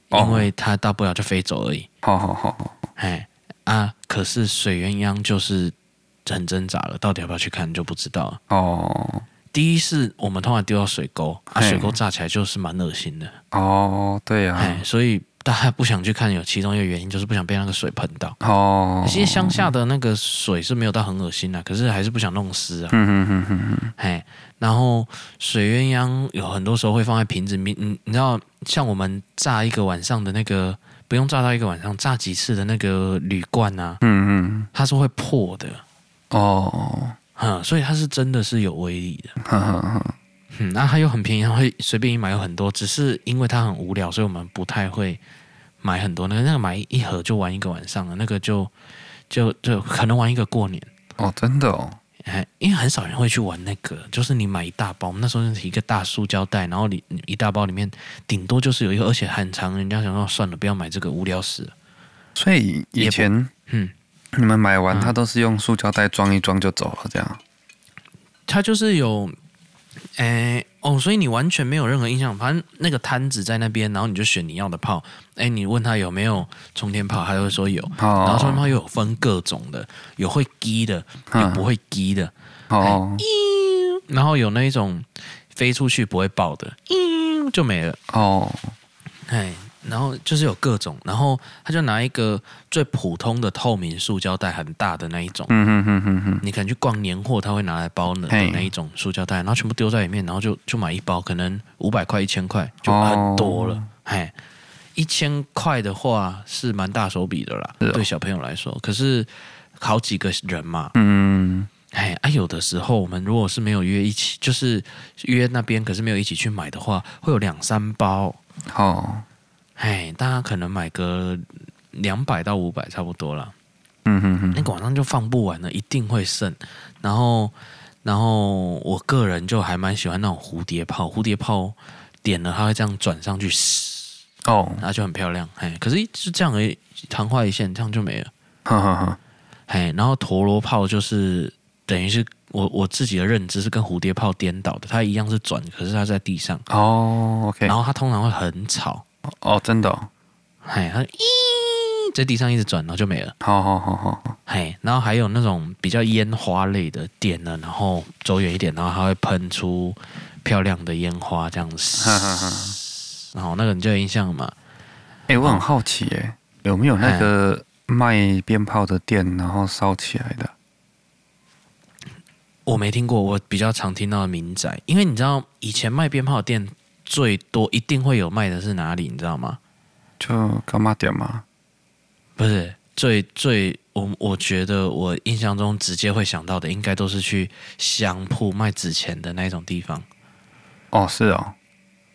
因为它大不了就飞走而已。好好好，哎啊！可是水鸳鸯就是很挣扎了，到底要不要去看就不知道了。哦，第一是我们通常丢到水沟，啊，水沟炸起来就是蛮恶心的。哦，对呀，哎，所以大家不想去看，有其中一个原因就是不想被那个水喷到。哦，其实乡下的那个水是没有到很恶心的，可是还是不想弄湿啊。嗯嗯嗯嗯嗯，哎。然后水鸳鸯有很多时候会放在瓶子里面，你你知道，像我们炸一个晚上的那个，不用炸到一个晚上，炸几次的那个铝罐啊，嗯嗯，它是会破的哦，嗯，所以它是真的是有威力的，哈哈哈，嗯，那它又很便宜，它会随便一买有很多，只是因为它很无聊，所以我们不太会买很多，那个那个买一盒就玩一个晚上了，那个就就就可能玩一个过年，哦，真的哦。哎，因为很少人会去玩那个，就是你买一大包，那时候是一个大塑胶袋，然后里一大包里面顶多就是有一个，而且很长，人家想说算了，不要买这个，无聊死了。所以以前，嗯，你们买完它都是用塑胶袋装一装就走了，这样。它就是有。哎哦，所以你完全没有任何印象，反正那个摊子在那边，然后你就选你要的炮。哎，你问他有没有冲天炮，他就会说有。哦、然后冲天炮又有分各种的，有会击的，有不会击的。哦，然后有那一种飞出去不会爆的，就没了。哦，哎。然后就是有各种，然后他就拿一个最普通的透明塑胶袋，很大的那一种。嗯哼哼哼哼。你可能去逛年货，他会拿来包的那一种塑胶袋，然后全部丢在里面，然后就就买一包，可能五百块、一千块就很多了。哎，一千块的话是蛮大手笔的啦，对小朋友来说。可是好几个人嘛，嗯，哎啊，有的时候我们如果是没有约一起，就是约那边，可是没有一起去买的话，会有两三包。好。哎，大家可能买个两百到五百差不多了。嗯哼哼，那个晚上就放不完了，一定会剩。然后，然后我个人就还蛮喜欢那种蝴蝶炮，蝴蝶炮点了它会这样转上去，哦，然后就很漂亮。哎，可是就这样而已，昙花一现，这样就没了。哈哈哈。哎，然后陀螺炮就是等于是我我自己的认知是跟蝴蝶炮颠倒的，它一样是转，可是它在地上。哦，OK。然后它通常会很吵。哦，真的、哦，嘿，它咦，在地上一直转，然后就没了。好好好好，嘿，然后还有那种比较烟花类的，点了，然后走远一点，然后它会喷出漂亮的烟花，这样子。然后那个你就有印象嘛？哎、欸，我很好奇，哎，有没有那个卖鞭炮的店，然后烧起来的？我没听过，我比较常听到的民宅，因为你知道以前卖鞭炮的店。最多一定会有卖的是哪里？你知道吗？就干妈店吗？不是，最最我我觉得我印象中直接会想到的，应该都是去香铺卖纸钱的那一种地方。哦，是哦，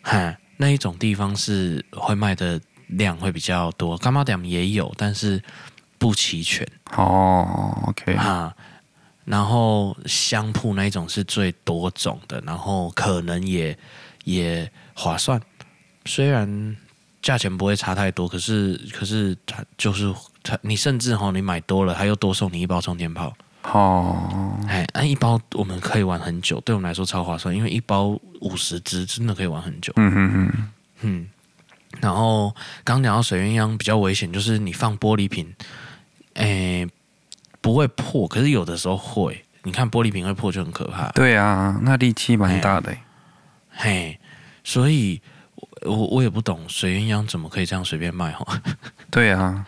哈，那一种地方是会卖的量会比较多。干妈店也有，但是不齐全。哦，OK，哈，然后香铺那一种是最多种的，然后可能也也。划算，虽然价钱不会差太多，可是可是它就是它，你甚至哈，你买多了，它又多送你一包冲天炮。哦，哎，那一包我们可以玩很久，对我们来说超划算，因为一包五十支真的可以玩很久。嗯哼哼，嗯。然后刚讲到水鸳鸯比较危险，就是你放玻璃瓶，哎，不会破，可是有的时候会。你看玻璃瓶会破就很可怕。对啊，那力气蛮大的。嘿，所以我我也不懂水鸳鸯怎么可以这样随便卖哈。对啊，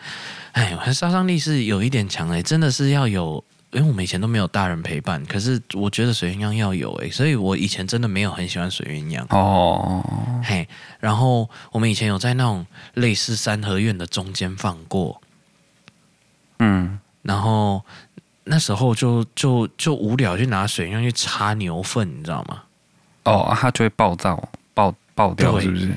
哎，杀伤力是有一点强诶，真的是要有。因为我们以前都没有大人陪伴，可是我觉得水鸳鸯要有诶，所以我以前真的没有很喜欢水鸳鸯哦。嘿，然后我们以前有在那种类似三合院的中间放过，嗯，然后那时候就就就无聊，去拿水鸳鸯去擦牛粪，你知道吗？哦，它就会爆炸，爆爆掉，是不是？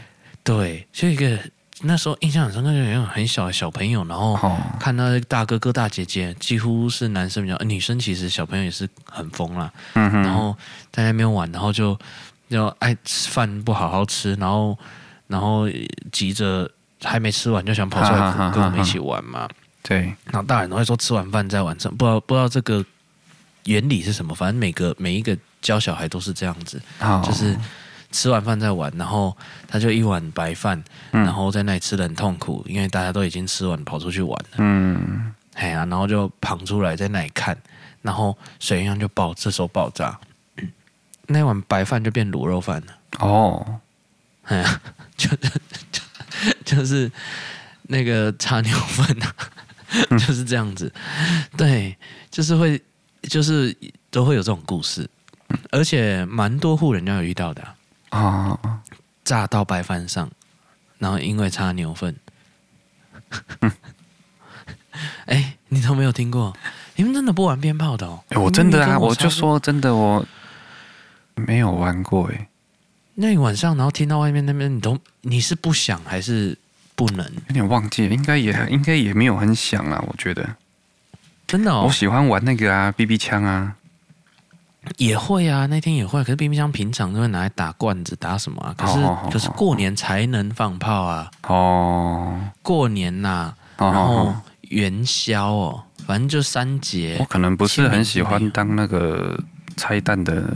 对，就一个。那时候印象很深刻，就有种很小的小朋友，然后看到大哥哥大姐姐，几乎是男生比较，女生其实小朋友也是很疯啦。嗯哼。然后在那边玩，然后就就爱吃饭不好好吃，然后然后急着还没吃完就想跑出来跟我们一起玩嘛。对。然后大人都会说吃完饭再玩，这不知道不知道这个原理是什么，反正每个每一个教小孩都是这样子，就是。吃完饭再玩，然后他就一碗白饭，嗯、然后在那里吃的很痛苦，因为大家都已经吃完，跑出去玩了。嗯，哎呀、啊，然后就跑出来在那里看，然后水鸳鸯就爆，这时候爆炸，那碗白饭就变卤肉饭了。哦，哎呀，就就就就是那个擦牛粪啊，嗯、就是这样子。对，就是会，就是都会有这种故事，而且蛮多户人家有遇到的、啊。啊！炸到白饭上，然后因为擦牛粪。哎、欸，你都没有听过？你们真的不玩鞭炮的哦？欸、我真的啊，我，我就说真的，我没有玩过哎。那你晚上然后听到外面那边，你都你是不想还是不能？有点忘记了，应该也应该也没有很响啊，我觉得。真的哦，我喜欢玩那个啊，BB 枪啊。也会啊，那天也会。可是 BB 枪平常都会拿来打罐子，打什么啊？可是、哦、可是过年才能放炮啊。哦，过年呐、啊，然后元宵哦，反正就三节。我可能不是很喜欢当那个拆弹的。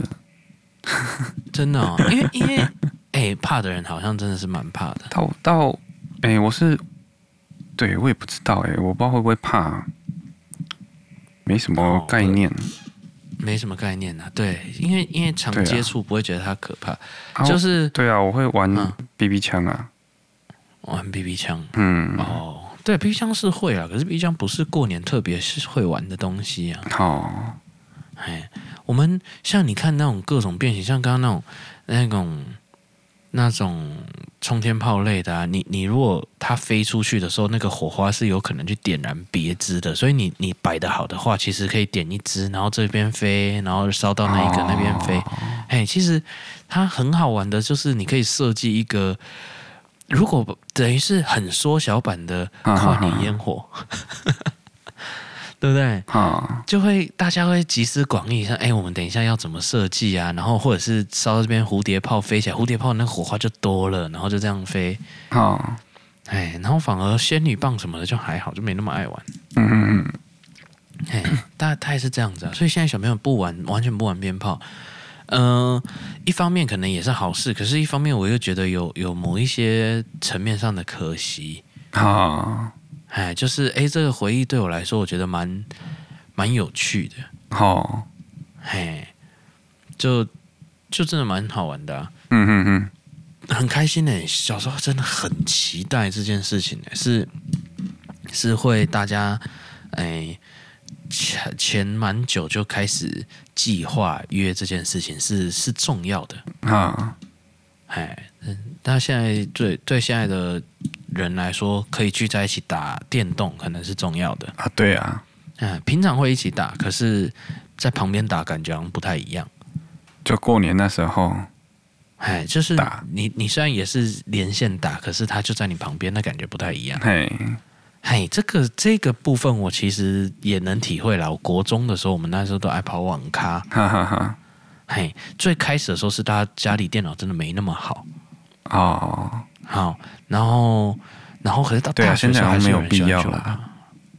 真的、哦，因为因为 哎、欸，怕的人好像真的是蛮怕的。到到哎、欸，我是对我也不知道哎、欸，我不知道会不会怕，没什么概念。哦没什么概念啊，对，因为因为常接触不会觉得它可怕，啊、就是对啊，我会玩 BB 枪啊，玩 BB 枪，嗯，哦，对，BB 枪是会啊，可是 BB 枪不是过年特别是会玩的东西啊，哦，哎，我们像你看那种各种变形，像刚刚那种那种。那种冲天炮类的啊，你你如果它飞出去的时候，那个火花是有可能去点燃别支的，所以你你摆得好的话，其实可以点一支，然后这边飞，然后烧到那一个那边飞。哎、哦，其实它很好玩的，就是你可以设计一个，如果等于是很缩小版的跨年烟火。对不对？啊，就会大家会集思广益，像：“哎，我们等一下要怎么设计啊？”然后或者是烧到这边蝴蝶炮飞起来，蝴蝶炮那火花就多了，然后就这样飞。啊，哎，然后反而仙女棒什么的就还好，就没那么爱玩。嗯嗯嗯。哎，大概也是这样子啊。所以现在小朋友不玩，完全不玩鞭炮。嗯、呃，一方面可能也是好事，可是一方面我又觉得有有某一些层面上的可惜。啊。哎，就是哎，这个回忆对我来说，我觉得蛮蛮有趣的。哦，嘿，就就真的蛮好玩的啊。嗯嗯嗯，很开心呢。小时候真的很期待这件事情呢，是是会大家哎前前蛮久就开始计划约这件事情，是是重要的啊。哎，嗯，但现在对对现在的。人来说，可以聚在一起打电动，可能是重要的啊。对啊，嗯，平常会一起打，可是，在旁边打感觉好像不太一样。就过年那时候，哎，就是打你，你虽然也是连线打，可是他就在你旁边，那感觉不太一样。嘿，嘿，这个这个部分我其实也能体会了。我国中的时候，我们那时候都爱跑网咖，哈哈哈。嘿，最开始的时候是大家家里电脑真的没那么好哦。好，然后，然后可是到大学时候还是有人喜欢酒吧。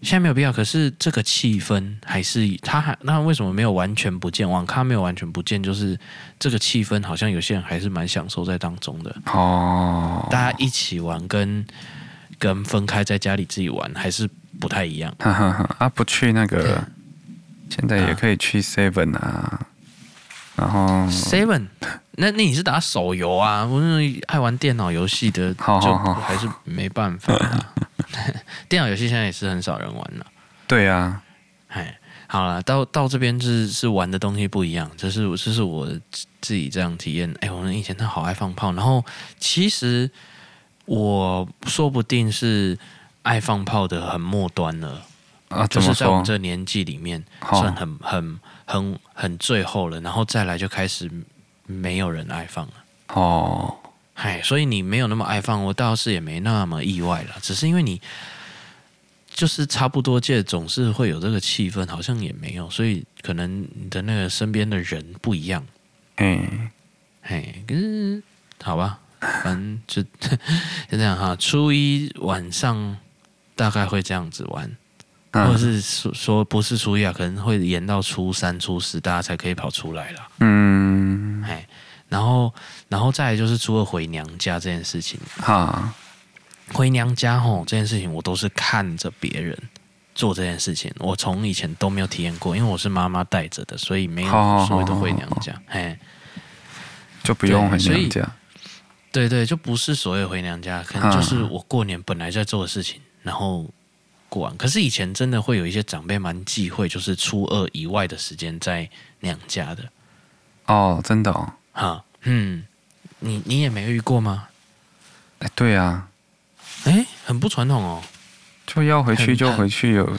现在没有必要，可是这个气氛还是他还那为什么没有完全不见？网咖没有完全不见，就是这个气氛好像有些人还是蛮享受在当中的。哦，大家一起玩跟跟分开在家里自己玩还是不太一样。哈哈哈，啊，不去那个现现在也可以去 Seven 啊，然后 Seven，那那你是打手游啊？我是爱玩电脑游戏的，就还是没办法啊。电脑游戏现在也是很少人玩了。对啊，哎，好了，到到这边是是玩的东西不一样，这是这是我自己这样体验。哎，我们以前他好爱放炮，然后其实我说不定是爱放炮的很末端了啊，就是在我们这年纪里面算很很很很最后了，然后再来就开始没有人爱放了。哦，嗨，所以你没有那么爱放，我倒是也没那么意外了，只是因为你。就是差不多届总是会有这个气氛，好像也没有，所以可能你的那个身边的人不一样。嗯，嘿，可是好吧，反正就 就这样哈。初一晚上大概会这样子玩，嗯、或者是说说不是初一啊，可能会延到初三、初四，大家才可以跑出来了。嗯，哎，然后然后再来就是初二回娘家这件事情。哈。回娘家吼，这件事情我都是看着别人做这件事情，我从以前都没有体验过，因为我是妈妈带着的，所以没有所谓的回娘家，哎，就不用回娘家。对对，就不是所谓回娘家，可能就是我过年本来在做的事情，然后过完。可是以前真的会有一些长辈蛮忌讳，就是初二以外的时间在娘家的。哦，真的哦，哈，嗯，你你也没遇过吗？哎，对啊。哎，很不传统哦，就要回去就回去，有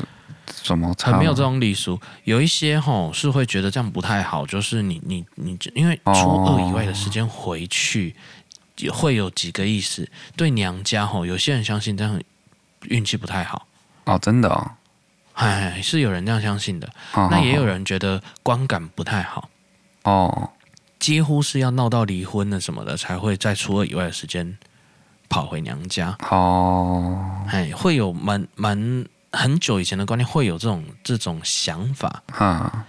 什么差？没有这种礼俗，有一些吼是会觉得这样不太好，就是你你你，因为初二以外的时间回去，也会有几个意思。对娘家吼，有些人相信这样运气不太好哦，真的哦，哎，是有人这样相信的。那也有人觉得观感不太好。哦，几乎是要闹到离婚了什么的，才会在初二以外的时间。跑回娘家。哦，哎，会有蛮蛮很久以前的观念，会有这种这种想法，哈，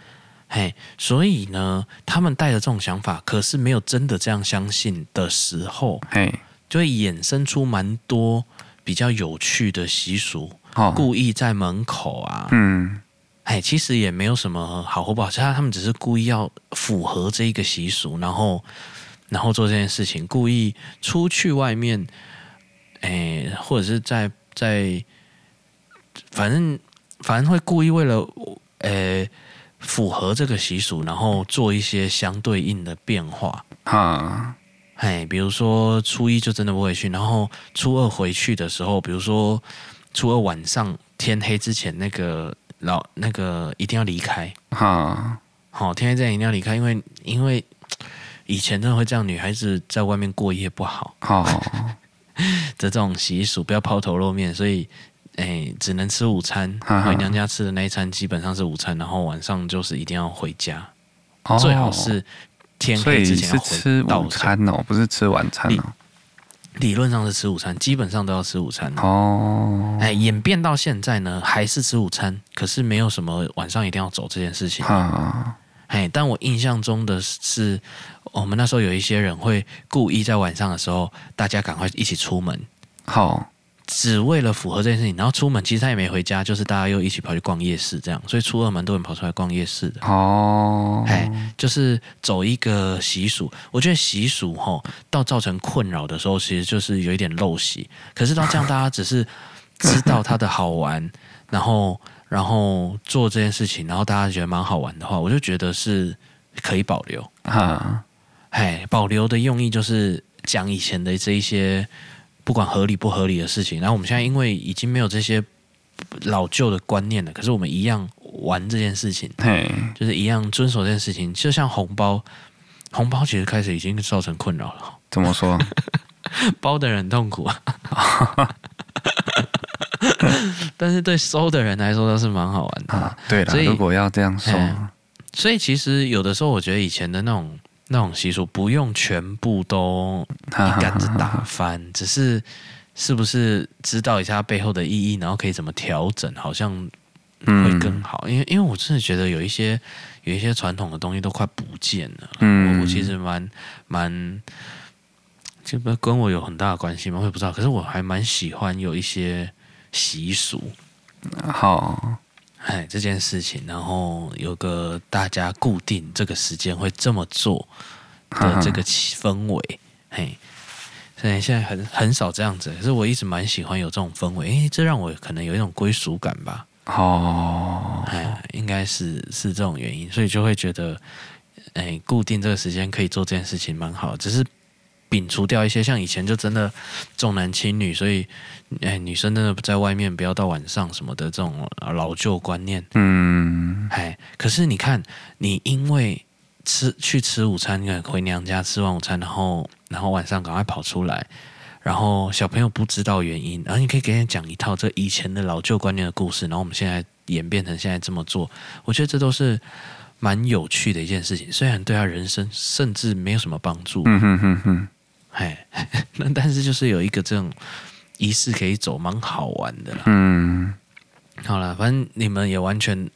嘿，所以呢，他们带着这种想法，可是没有真的这样相信的时候，嘿，就会衍生出蛮多比较有趣的习俗，哦，故意在门口啊，嗯，哎，其实也没有什么好或不好，其实他们只是故意要符合这一个习俗，然后然后做这件事情，故意出去外面。哎，或者是在在，反正反正会故意为了呃符合这个习俗，然后做一些相对应的变化。哈，哎，比如说初一就真的不会去，然后初二回去的时候，比如说初二晚上天黑之前，那个老那个一定要离开。哈，好，天黑之前一定要离开，因为因为以前真的会这样，女孩子在外面过夜不好。好。的 这种习俗，不要抛头露面，所以，哎，只能吃午餐。回娘家吃的那一餐基本上是午餐，然后晚上就是一定要回家，哦、最好是天黑之前吃午餐哦，不是吃晚餐哦。理论上是吃午餐，基本上都要吃午餐哦。哎，演变到现在呢，还是吃午餐，可是没有什么晚上一定要走这件事情。啊哎，但我印象中的是，我们那时候有一些人会故意在晚上的时候，大家赶快一起出门，好，只为了符合这件事情。然后出门其实他也没回家，就是大家又一起跑去逛夜市，这样。所以初二蛮多人跑出来逛夜市的。哦，哎，就是走一个习俗。我觉得习俗吼，到造成困扰的时候，其实就是有一点陋习。可是到这样，大家只是知道它的好玩，然后。然后做这件事情，然后大家觉得蛮好玩的话，我就觉得是可以保留。哈，哎，保留的用意就是讲以前的这一些不管合理不合理的事情。然后我们现在因为已经没有这些老旧的观念了，可是我们一样玩这件事情，嘿，就是一样遵守这件事情。就像红包，红包其实开始已经造成困扰了。怎么说？包的人痛苦啊。但是对收的人来说都是蛮好玩的。啊，对了，所以如果要这样说，所以其实有的时候我觉得以前的那种那种习俗不用全部都一竿子打翻，只是是不是知道一下背后的意义，然后可以怎么调整，好像会更好。因为因为我真的觉得有一些有一些传统的东西都快不见了。嗯，我我其实蛮蛮，这不跟我有很大的关系吗？我也不知道。可是我还蛮喜欢有一些。习俗，好，哎，这件事情，然后有个大家固定这个时间会这么做的这个氛围，嘿，所以现在很很少这样子，可是我一直蛮喜欢有这种氛围，哎，这让我可能有一种归属感吧。哦，哎，应该是是这种原因，所以就会觉得，哎，固定这个时间可以做这件事情蛮好，只是。摒除掉一些像以前就真的重男轻女，所以哎，女生真的在外面不要到晚上什么的这种老旧观念。嗯，哎，可是你看，你因为吃去吃午餐，你回娘家吃完午餐，然后然后晚上赶快跑出来，然后小朋友不知道原因，然后你可以给人讲一套这以前的老旧观念的故事，然后我们现在演变成现在这么做，我觉得这都是。蛮有趣的一件事情，虽然对他人生甚至没有什么帮助。嗯哼哼哼。哎，那但是就是有一个这种仪式可以走，蛮好玩的啦。嗯，好了，反正你们也完全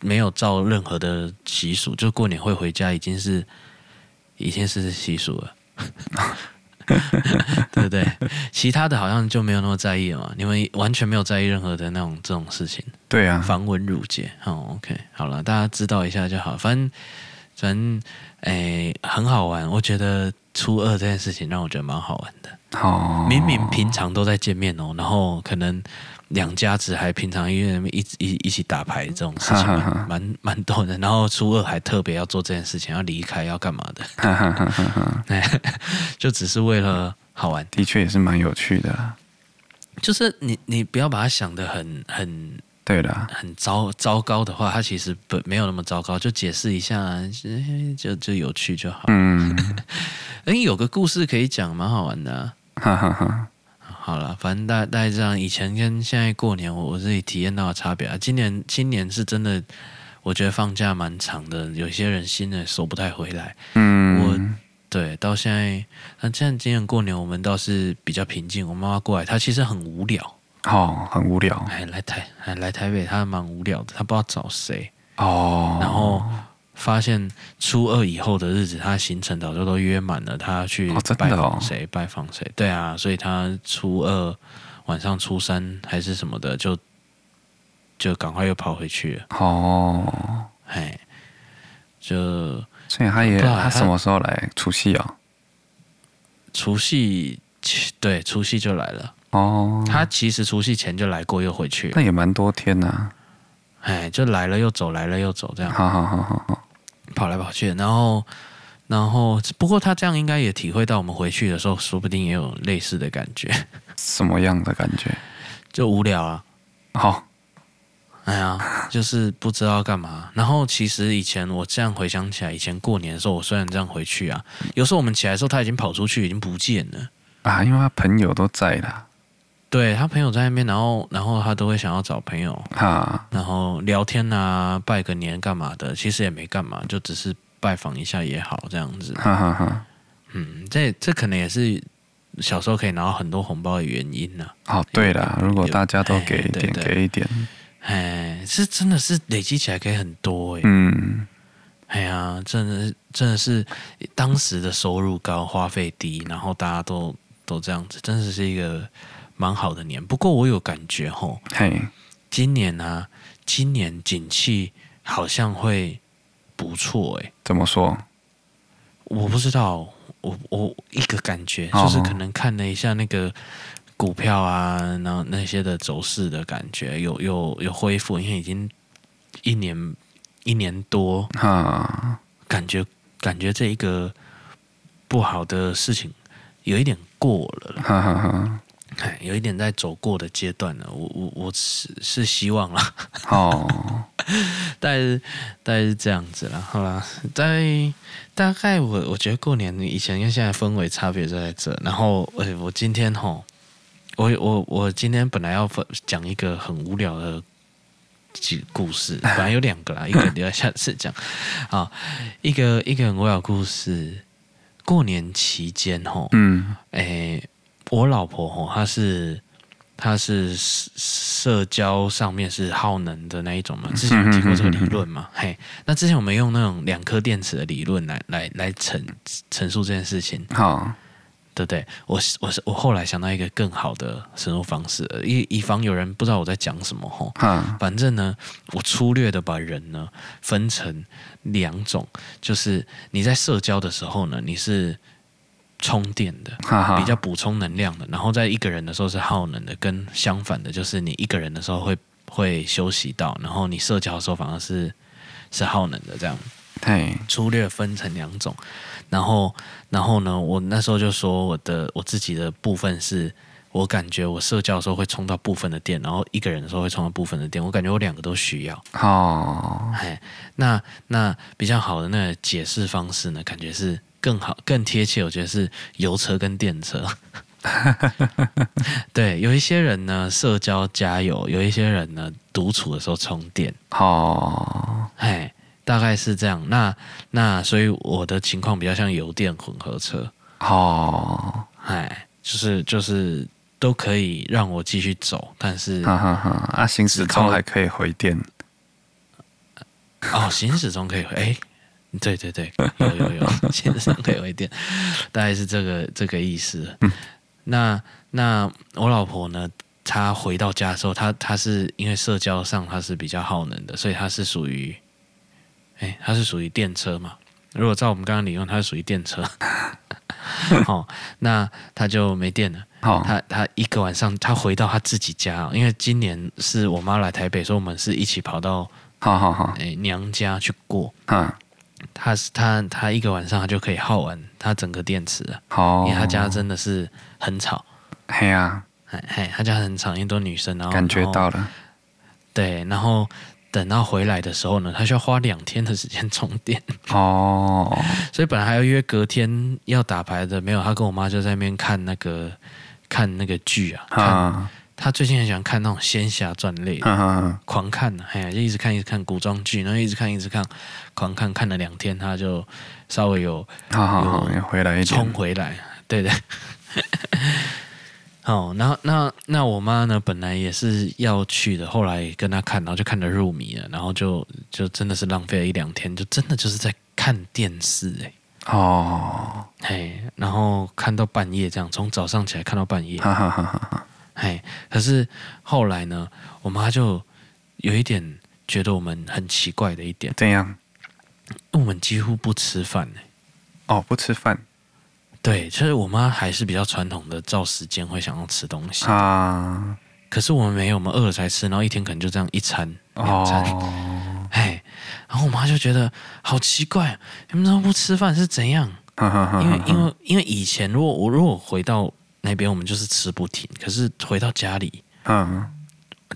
没有照任何的习俗，就过年会回家，已经是已经是习俗了，对不对？其他的好像就没有那么在意了嘛。你们完全没有在意任何的那种这种事情。对啊，繁文缛节。哦，OK，好了，大家知道一下就好。反正反正哎，很好玩，我觉得。初二这件事情让我觉得蛮好玩的。哦，明明平常都在见面哦，然后可能两家子还平常因为一一一起打牌这种事情蛮蛮，蛮多的。然后初二还特别要做这件事情，要离开要干嘛的？哈哈哈哈 就只是为了好玩。的确也是蛮有趣的。就是你你不要把它想得很很。对的，很糟糟糕的话，它其实不没有那么糟糕，就解释一下，就就有趣就好。嗯，哎，有个故事可以讲，蛮好玩的啊。哈哈哈。好了，反正大大概这样，以前跟现在过年，我我自己体验到的差别啊。今年今年是真的，我觉得放假蛮长的，有些人心的收不太回来。嗯，我对到现在，那现在今年过年我们倒是比较平静。我妈妈过来，她其实很无聊。哦，很无聊。哎，来台，哎，来台北，他蛮无聊的，他不知道找谁。哦。然后发现初二以后的日子，他行程早就都约满了，他要去拜访谁，拜访谁。对啊，所以他初二晚上、初三还是什么的，就就赶快又跑回去了。哦。哎，就所以他也他什么时候来？除夕啊？除夕，对，除夕就来了。哦，他其实除夕前就来过，又回去了。那也蛮多天呐、啊。哎，就来了又走，来了又走，这样。好好好好好，跑来跑去，然后，然后，不过他这样应该也体会到我们回去的时候，说不定也有类似的感觉。什么样的感觉？就无聊啊。好、哦，哎呀，就是不知道干嘛。然后，其实以前我这样回想起来，以前过年的时候，我虽然这样回去啊，有时候我们起来的时候，他已经跑出去，已经不见了啊，因为他朋友都在啦。对，他朋友在那边，然后然后他都会想要找朋友，哈，然后聊天啊，拜个年干嘛的，其实也没干嘛，就只是拜访一下也好，这样子。哈哈哈。嗯，这这可能也是小时候可以拿到很多红包的原因呢、啊。哦，对了，如果大家都给一点，对对给一点，哎，是真的是累积起来可以很多哎。嗯，哎呀，真的真的是当时的收入高，花费低，然后大家都都这样子，真的是一个。蛮好的年，不过我有感觉吼，嘿，今年啊，今年景气好像会不错哎。怎么说？我不知道，我我一个感觉就是可能看了一下那个股票啊，然后那些的走势的感觉有有有恢复，因为已经一年一年多，啊，感觉感觉这一个不好的事情有一点过了了，哈哈哈。哎，有一点在走过的阶段了，我我我是是希望啦，哦，大概是大概是这样子啦，好啦，在大概我我觉得过年以前跟现在氛围差别就在这，然后哎，我今天吼，我我我今天本来要分讲一个很无聊的几故事，本来有两个啦，一个留在下次讲。啊，一个一个很无聊故事，过年期间吼，嗯，哎。我老婆吼，她是她是社交上面是耗能的那一种嘛，之前有提过这个理论嘛？嘿，那之前我们用那种两颗电池的理论来来来陈陈述这件事情。好，对不对？我我是我后来想到一个更好的深入方式，以以防有人不知道我在讲什么吼。嗯，反正呢，我粗略的把人呢分成两种，就是你在社交的时候呢，你是充电的，比较补充能量的；然后在一个人的时候是耗能的，跟相反的，就是你一个人的时候会会休息到，然后你社交的时候反而是是耗能的这样。对，粗略分成两种。然后，然后呢？我那时候就说，我的我自己的部分是，我感觉我社交的时候会充到部分的电，然后一个人的时候会充到部分的电。我感觉我两个都需要。哦，哎，那那比较好的那个解释方式呢？感觉是更好、更贴切。我觉得是油车跟电车。对，有一些人呢，社交加油；有一些人呢，独处的时候充电。哦，哎。大概是这样，那那所以我的情况比较像油电混合车哦，哎，就是就是都可以让我继续走，但是哈哈哈，啊，行驶中还可以回电，哦，行驶中可以回，哎，对对对，有有有，行驶中可以回电，大概是这个这个意思。嗯，那那我老婆呢，她回到家的时候，她她是因为社交上她是比较耗能的，所以她是属于。哎，她是属于电车嘛？如果照我们刚刚理论，她是属于电车。哦，那她就没电了。好，她她一个晚上，她回到她自己家，因为今年是我妈来台北，所以我们是一起跑到好好好，哎娘家去过。嗯，他是他他一个晚上他就可以耗完他整个电池了。好，因为他家真的是很吵。嘿呀，嘿嘿，他家很吵，因为都女生，然后感觉到了。对，然后。等到回来的时候呢，他需要花两天的时间充电哦，所以本来还要约隔天要打牌的，没有。他跟我妈就在那边看那个看那个剧啊，看他最近很喜欢看那种仙侠传类的，嗯、狂看呢，哎呀，就一直看一直看古装剧，然后一直看一直看，狂看看了两天，他就稍微有好好好有回来一点冲回来，对的。哦，那那那我妈呢？本来也是要去的，后来跟她看，然后就看得入迷了，然后就就真的是浪费了一两天，就真的就是在看电视哎。哦，嘿，然后看到半夜这样，从早上起来看到半夜。哈哈哈哈。嘿，可是后来呢，我妈就有一点觉得我们很奇怪的一点。怎样？我们几乎不吃饭呢。哦，不吃饭。对，其实我妈还是比较传统的，照时间会想要吃东西啊。可是我们没有，我们饿了才吃，然后一天可能就这样一餐两餐。哦，嘿，然后我妈就觉得好奇怪，你们怎么不吃饭是怎样？因为因为因为以前如果我如果回到那边，我们就是吃不停。可是回到家里，嗯，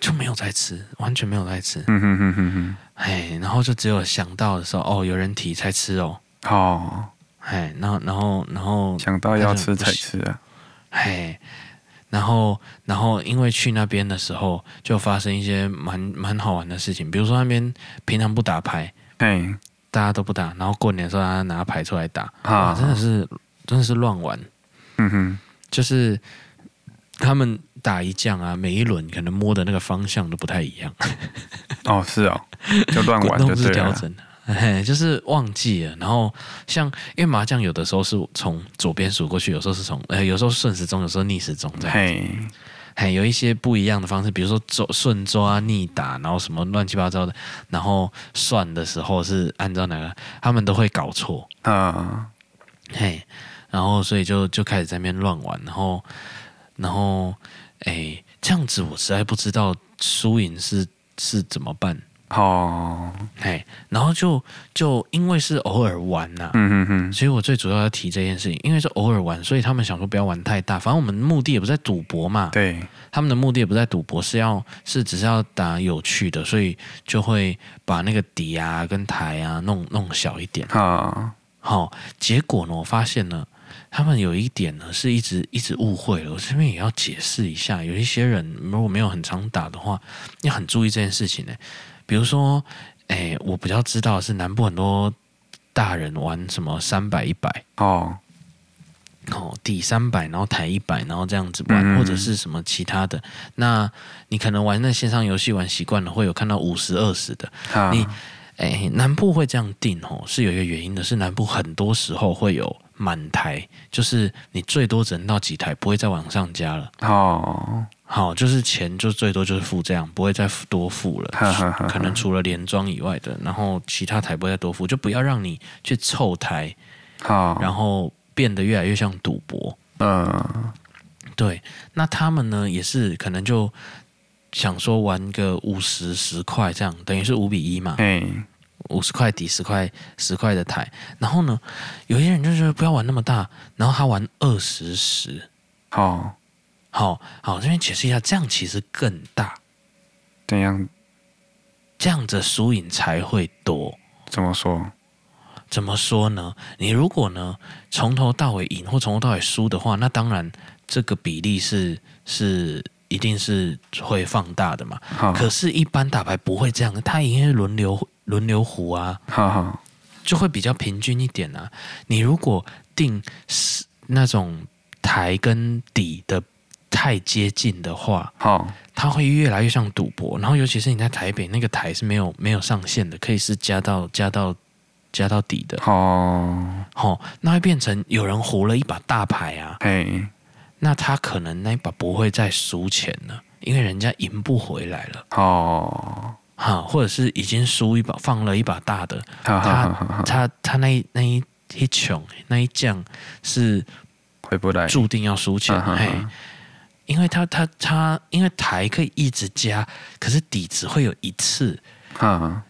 就没有再吃，完全没有再吃。嗯哼哼哼哼，哎，然后就只有想到的时候，哦，有人提才吃哦。哦。哎，然后，然后，然后想到要吃才吃啊！哎，然后，然后，因为去那边的时候，就发生一些蛮蛮好玩的事情，比如说那边平常不打牌，哎，大家都不打，然后过年的时候大家拿牌出来打，啊，真的是真的是乱玩，嗯哼，就是他们打一将啊，每一轮可能摸的那个方向都不太一样，哦，是哦，就乱玩就 对了。嘿，就是忘记了，然后像因为麻将有的时候是从左边数过去，有时候是从呃，有时候顺时钟，有时候逆时钟这样。嘿，嘿，有一些不一样的方式，比如说抓顺抓、逆打，然后什么乱七八糟的，然后算的时候是按照哪个，他们都会搞错啊。嘿，然后所以就就开始在那边乱玩，然后然后哎，这样子我实在不知道输赢是是怎么办。哦，哎，然后就就因为是偶尔玩呐、啊，嗯哼哼，所以我最主要要提这件事情，因为是偶尔玩，所以他们想说不要玩太大，反正我们目的也不在赌博嘛，对，他们的目的也不在赌博，是要是只是要打有趣的，所以就会把那个底啊跟台啊弄弄小一点，啊，好，结果呢，我发现呢，他们有一点呢是一直一直误会了，我这边也要解释一下，有一些人如果没有很常打的话，要很注意这件事情呢。比如说，哎，我比较知道是南部很多大人玩什么三百一百哦，哦，底三百，然后台一百，然后这样子玩，嗯、或者是什么其他的。那你可能玩那线上游戏玩习惯了，会有看到五十二十的。啊、你哎，南部会这样定哦，是有一个原因的，是南部很多时候会有满台，就是你最多只能到几台，不会再往上加了。哦，好，就是钱就最多就是付这样，不会再多付了。可能除了连装以外的，然后其他台不会再多付，就不要让你去凑台。好，然后变得越来越像赌博。嗯，对。那他们呢，也是可能就想说玩个五十十块这样，等于是五比一嘛。嗯。五十块抵十块，十块的台，然后呢，有些人就觉得不要玩那么大，然后他玩二十十，好，好，好，这边解释一下，这样其实更大，怎样？这样子输赢才会多。怎么说？怎么说呢？你如果呢从头到尾赢或从头到尾输的话，那当然这个比例是是一定是会放大的嘛。可是，一般打牌不会这样，他应该轮流。轮流胡啊，好好，就会比较平均一点啊。你如果定是那种台跟底的太接近的话，好，它会越来越像赌博。然后尤其是你在台北那个台是没有没有上限的，可以是加到加到加到底的。哦，好，那会变成有人胡了一把大牌啊，嘿，那他可能那一把不会再输钱了，因为人家赢不回来了。哦。哈，或者是已经输一把，放了一把大的，他他他那一那一一穷那一将是回不来，注定要输钱。嘿，因为他他他，因为台可以一直加，可是底只会有一次。哈，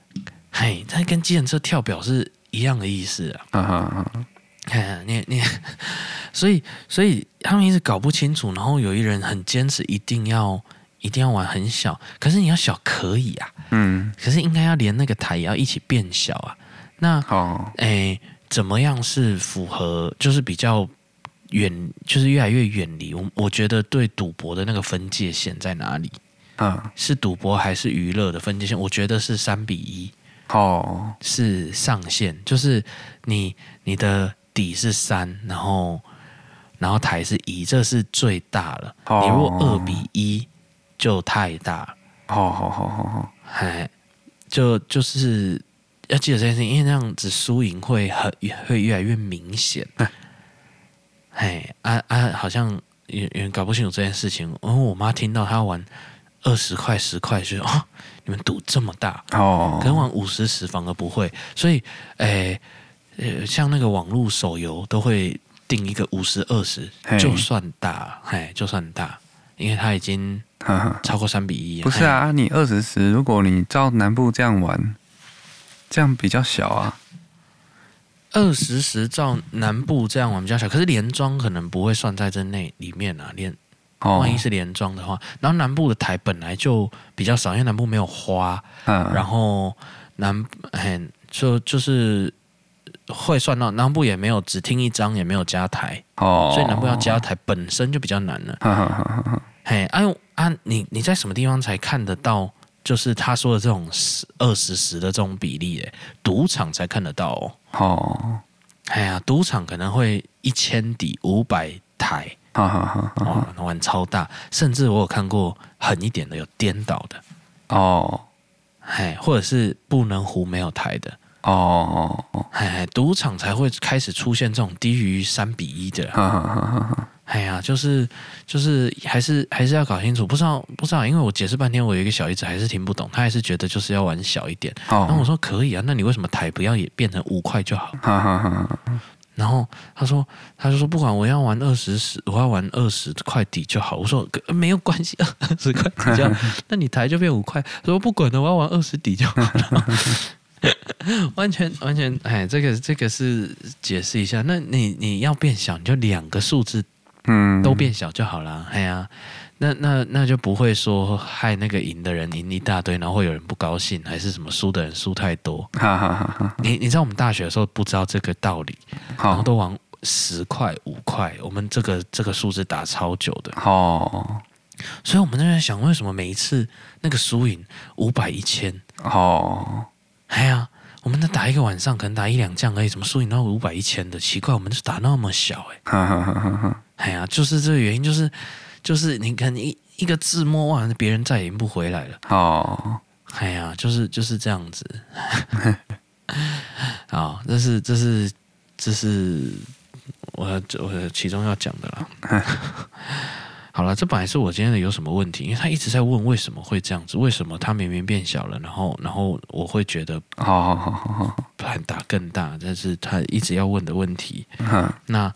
嘿，他跟计程车跳表是一样的意思啊。哈哈，看你你，所以所以他们一直搞不清楚，然后有一人很坚持，一定要。一定要玩很小，可是你要小可以啊，嗯，可是应该要连那个台也要一起变小啊。那哦，哎，怎么样是符合？就是比较远，就是越来越远离我。我觉得对赌博的那个分界线在哪里？嗯，是赌博还是娱乐的分界线？我觉得是三比一哦，是上限，就是你你的底是三，然后然后台是一，这是最大了。哦，你如果二比一。就太大，好好好好好，哎，就就是要记得这件事情，因为那样子输赢会很会越来越明显。哎，啊啊，好像也也搞不清楚这件事情。然后我妈听到她玩二十块十块，就说：“哦，你们赌这么大哦？可能玩五十十反而不会。”所以，哎，呃，像那个网络手游都会定一个五十二十，就算大，哎，就算大。因为他已经 超过三比一，不是啊？你二十十，如果你照南部这样玩，这样比较小啊。二十十照南部这样玩比较小，可是连庄可能不会算在这内里面啊。连万一是连庄的话，然后南部的台本来就比较少，因为南部没有花，嗯然后南很就就是。会算到南部也没有只听一张，也没有加台哦，所以南部要加台本身就比较难了。嘿，哎呦啊，你你在什么地方才看得到？就是他说的这种十二十十的这种比例，哎，赌场才看得到哦。哦，哎呀，赌场可能会一千底五百台，哦，玩超大，甚至我有看过狠一点的，有颠倒的哦，嘿，或者是不能胡没有台的。哦，哎，赌场才会开始出现这种低于三比一的。哎呀，就是就是还是还是要搞清楚，不知道不知道，因为我解释半天，我有一个小姨子还是听不懂，她还是觉得就是要玩小一点。然后我说可以啊，那你为什么台不要也变成五块就好？然后他说他就说不管我要玩二十十，我要玩二十块底就好。我说没有关系，二十块底就好，那你台就变五块。他说不管了，我要玩二十底就好了。完全完全，哎，这个这个是解释一下。那你你要变小，你就两个数字，嗯，都变小就好了。哎呀，那那那就不会说害那个赢的人赢一大堆，然后会有人不高兴，还是什么输的人输太多。哈哈哈哈，你你知道我们大学的时候不知道这个道理，然后都玩十块五块，我们这个这个数字打超久的。哦，所以我们在那边想，为什么每一次那个输赢五百一千？哦。哎呀，我们那打一个晚上，可能打一两将而已，怎么输赢到五百一千的？奇怪，我们就打那么小哎。哎呀，就是这个原因，就是就是你看一一个字摸完，别人再也赢不回来了。哦，哎呀，就是就是这样子。啊，这是这是这是我我其中要讲的啦。好了，这本来是我今天的有什么问题，因为他一直在问为什么会这样子，为什么他明明变小了，然后然后我会觉得好好好好很大更大，这是他一直要问的问题。嗯，那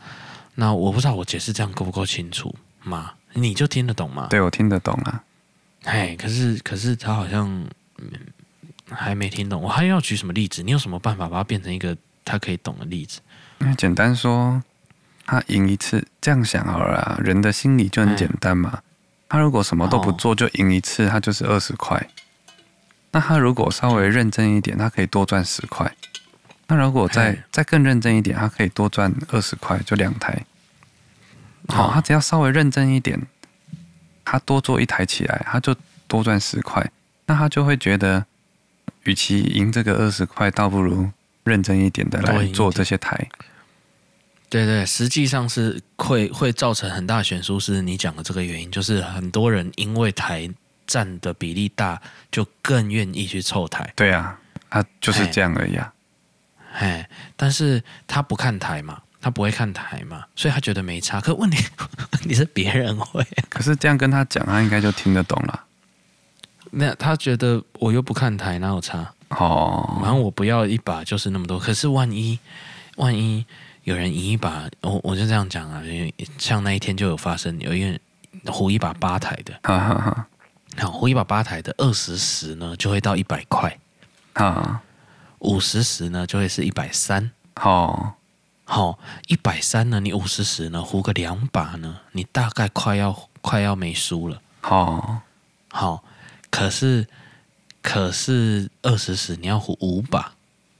那我不知道我解释这样够不够清楚吗？你就听得懂吗？对，我听得懂啊。哎，可是可是他好像、嗯、还没听懂，我还要举什么例子？你有什么办法把它变成一个他可以懂的例子？那简单说。他赢一次，这样想好了啦，人的心理就很简单嘛。他如果什么都不做就赢一次，他就是二十块。那他如果稍微认真一点，他可以多赚十块。那如果再再更认真一点，他可以多赚二十块，就两台。好，他只要稍微认真一点，他多做一台起来，他就多赚十块。那他就会觉得，与其赢这个二十块，倒不如认真一点的来做这些台。对对，实际上是会会造成很大的悬殊，是你讲的这个原因，就是很多人因为台占的比例大，就更愿意去凑台。对啊，他就是这样而已啊。哎，但是他不看台嘛，他不会看台嘛，所以他觉得没差。可问题 你是别人会，可是这样跟他讲，他应该就听得懂了。那他觉得我又不看台，哪有差？哦，反正我不要一把就是那么多。可是万一万一。有人赢一把，我我就这样讲啊，因为像那一天就有发生，有一个人胡一把八台的，哈哈哈，好，胡一把八台的二十十呢就会到一百块，啊，五十十呢就会是一百三，好，好，一百三呢，你五十十呢胡个两把呢，你大概快要快要没输了，好，好，可是可是二十十你要胡五把，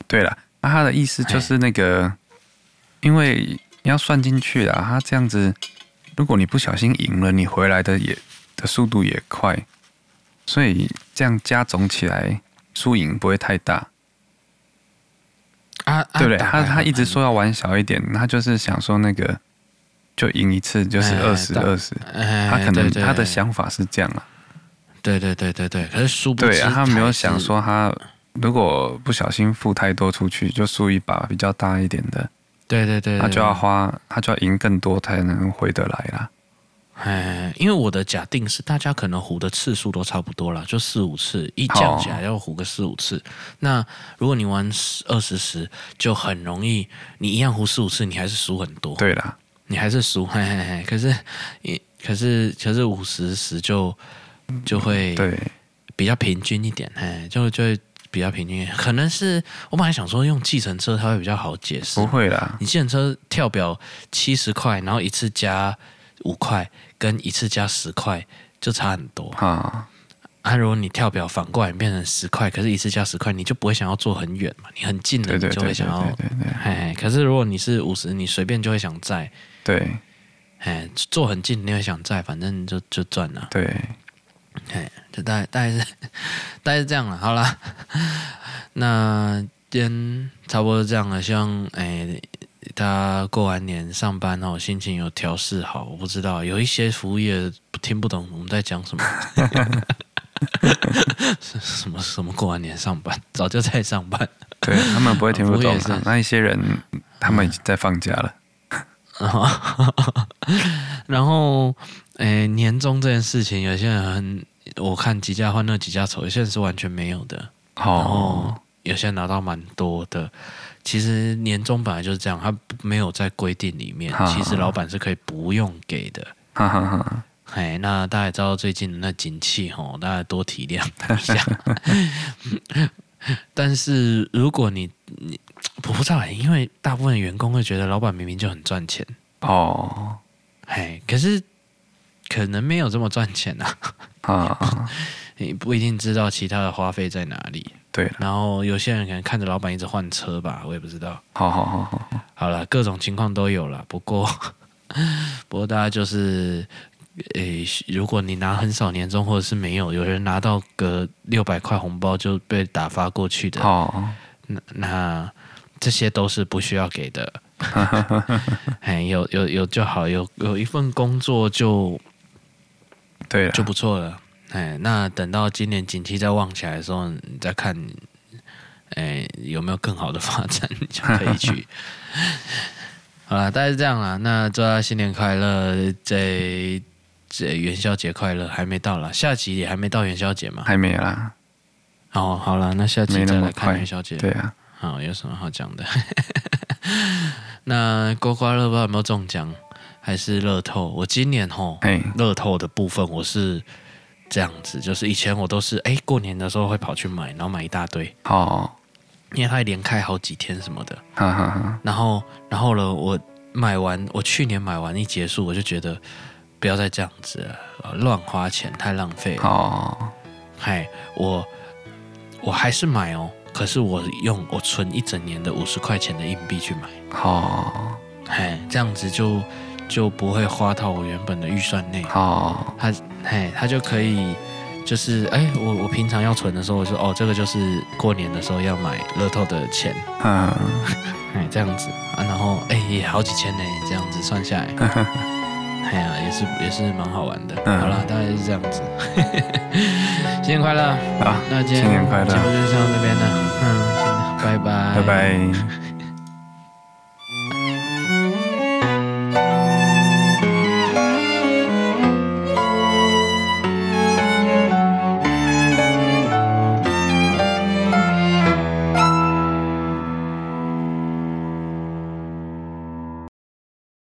对了，那他的意思就是那个。因为你要算进去啦，他这样子，如果你不小心赢了，你回来的也的速度也快，所以这样加总起来输赢不会太大。啊，对不对？他他一直说要玩小一点，他就是想说那个就赢一次就是二十二十，他可能他的想法是这样啊。对对对对对，可是输不对啊，他没有想说他如果不小心付太多出去，就输一把比较大一点的。对对对，对，他就要花，他就要赢更多才能回得来啦。哎，因为我的假定是，大家可能胡的次数都差不多了，就四五次，一降起来要胡个四五次。哦、那如果你玩十二十十，就很容易，你一样胡四五次，你还是输很多。对啦，你还是输，嘿嘿嘿。可是，可是，可是五十十就就会对比较平均一点，哎，就就会。比较平均，可能是我本来想说用计程车，它会比较好解释。不会啦，你计程车跳表七十块，然后一次加五块，跟一次加十块就差很多啊。啊，如果你跳表反过来变成十块，可是一次加十块，你就不会想要坐很远嘛，你很近的你就会想要。对对对，可是如果你是五十，你随便就会想在。对，哎，坐很近你会想在，反正就就赚了。对。哎，就大概大概是 大概是这样了。好了，那今天差不多这样了。希望哎，大家过完年上班后心情有调试好。我不知道有一些服务业听不懂我们在讲什么。什么什么过完年上班，早就在上班。对，他们不会听不懂。那一些人，他们已经在放假了。然后。哎，年终这件事情，有些人很，我看几家欢乐几家愁，有些人是完全没有的。哦，有些人拿到蛮多的。其实年终本来就是这样，他没有在规定里面，哦、其实老板是可以不用给的。哈哈哈。哎，那大家也知道最近的那景气吼，大家多体谅一下。但是如果你你我不知道，因为大部分员工会觉得老板明明就很赚钱。哦，哎，可是。可能没有这么赚钱呐，啊，你不一定知道其他的花费在哪里。对，然后有些人可能看着老板一直换车吧，我也不知道。好好好好好，好了，各种情况都有了。不过，不过大家就是，诶，如果你拿很少年终，或者是没有，有人拿到个六百块红包就被打发过去的，哦，那那这些都是不需要给的。哎，有有有就好，有有一份工作就。对，就不错了。哎，那等到今年景气再旺起来的时候，你再看，哎，有没有更好的发展，你就可以去。好啦，大概是这样啦。那祝大家新年快乐，这这元宵节快乐，还没到啦，下集也还没到元宵节嘛？还没啦。哦，好了，那下集再来看元宵节。对啊，好，有什么好讲的？那刮刮乐不知道有没有中奖，还是乐透？我今年吼，哎，乐透的部分我是这样子，就是以前我都是哎过年的时候会跑去买，然后买一大堆。哦。因为它连开好几天什么的，哈哈哈。然后，然后呢，我买完，我去年买完一结束，我就觉得不要再这样子了，乱花钱太浪费了。哦，嗨，我我还是买哦，可是我用我存一整年的五十块钱的硬币去买。哦，嗨，这样子就就不会花到我原本的预算内。哦，他，嘿，他就可以。就是哎，我我平常要存的时候，我说哦，这个就是过年的时候要买乐透的钱，嗯，哎这样子啊，然后哎也好几千呢，这样子算下来，哎呀，也是也是蛮好玩的。嗯、好了，大概是这样子，新年快乐啊！那今天节目就上到这边了，嗯，行，拜拜，拜拜。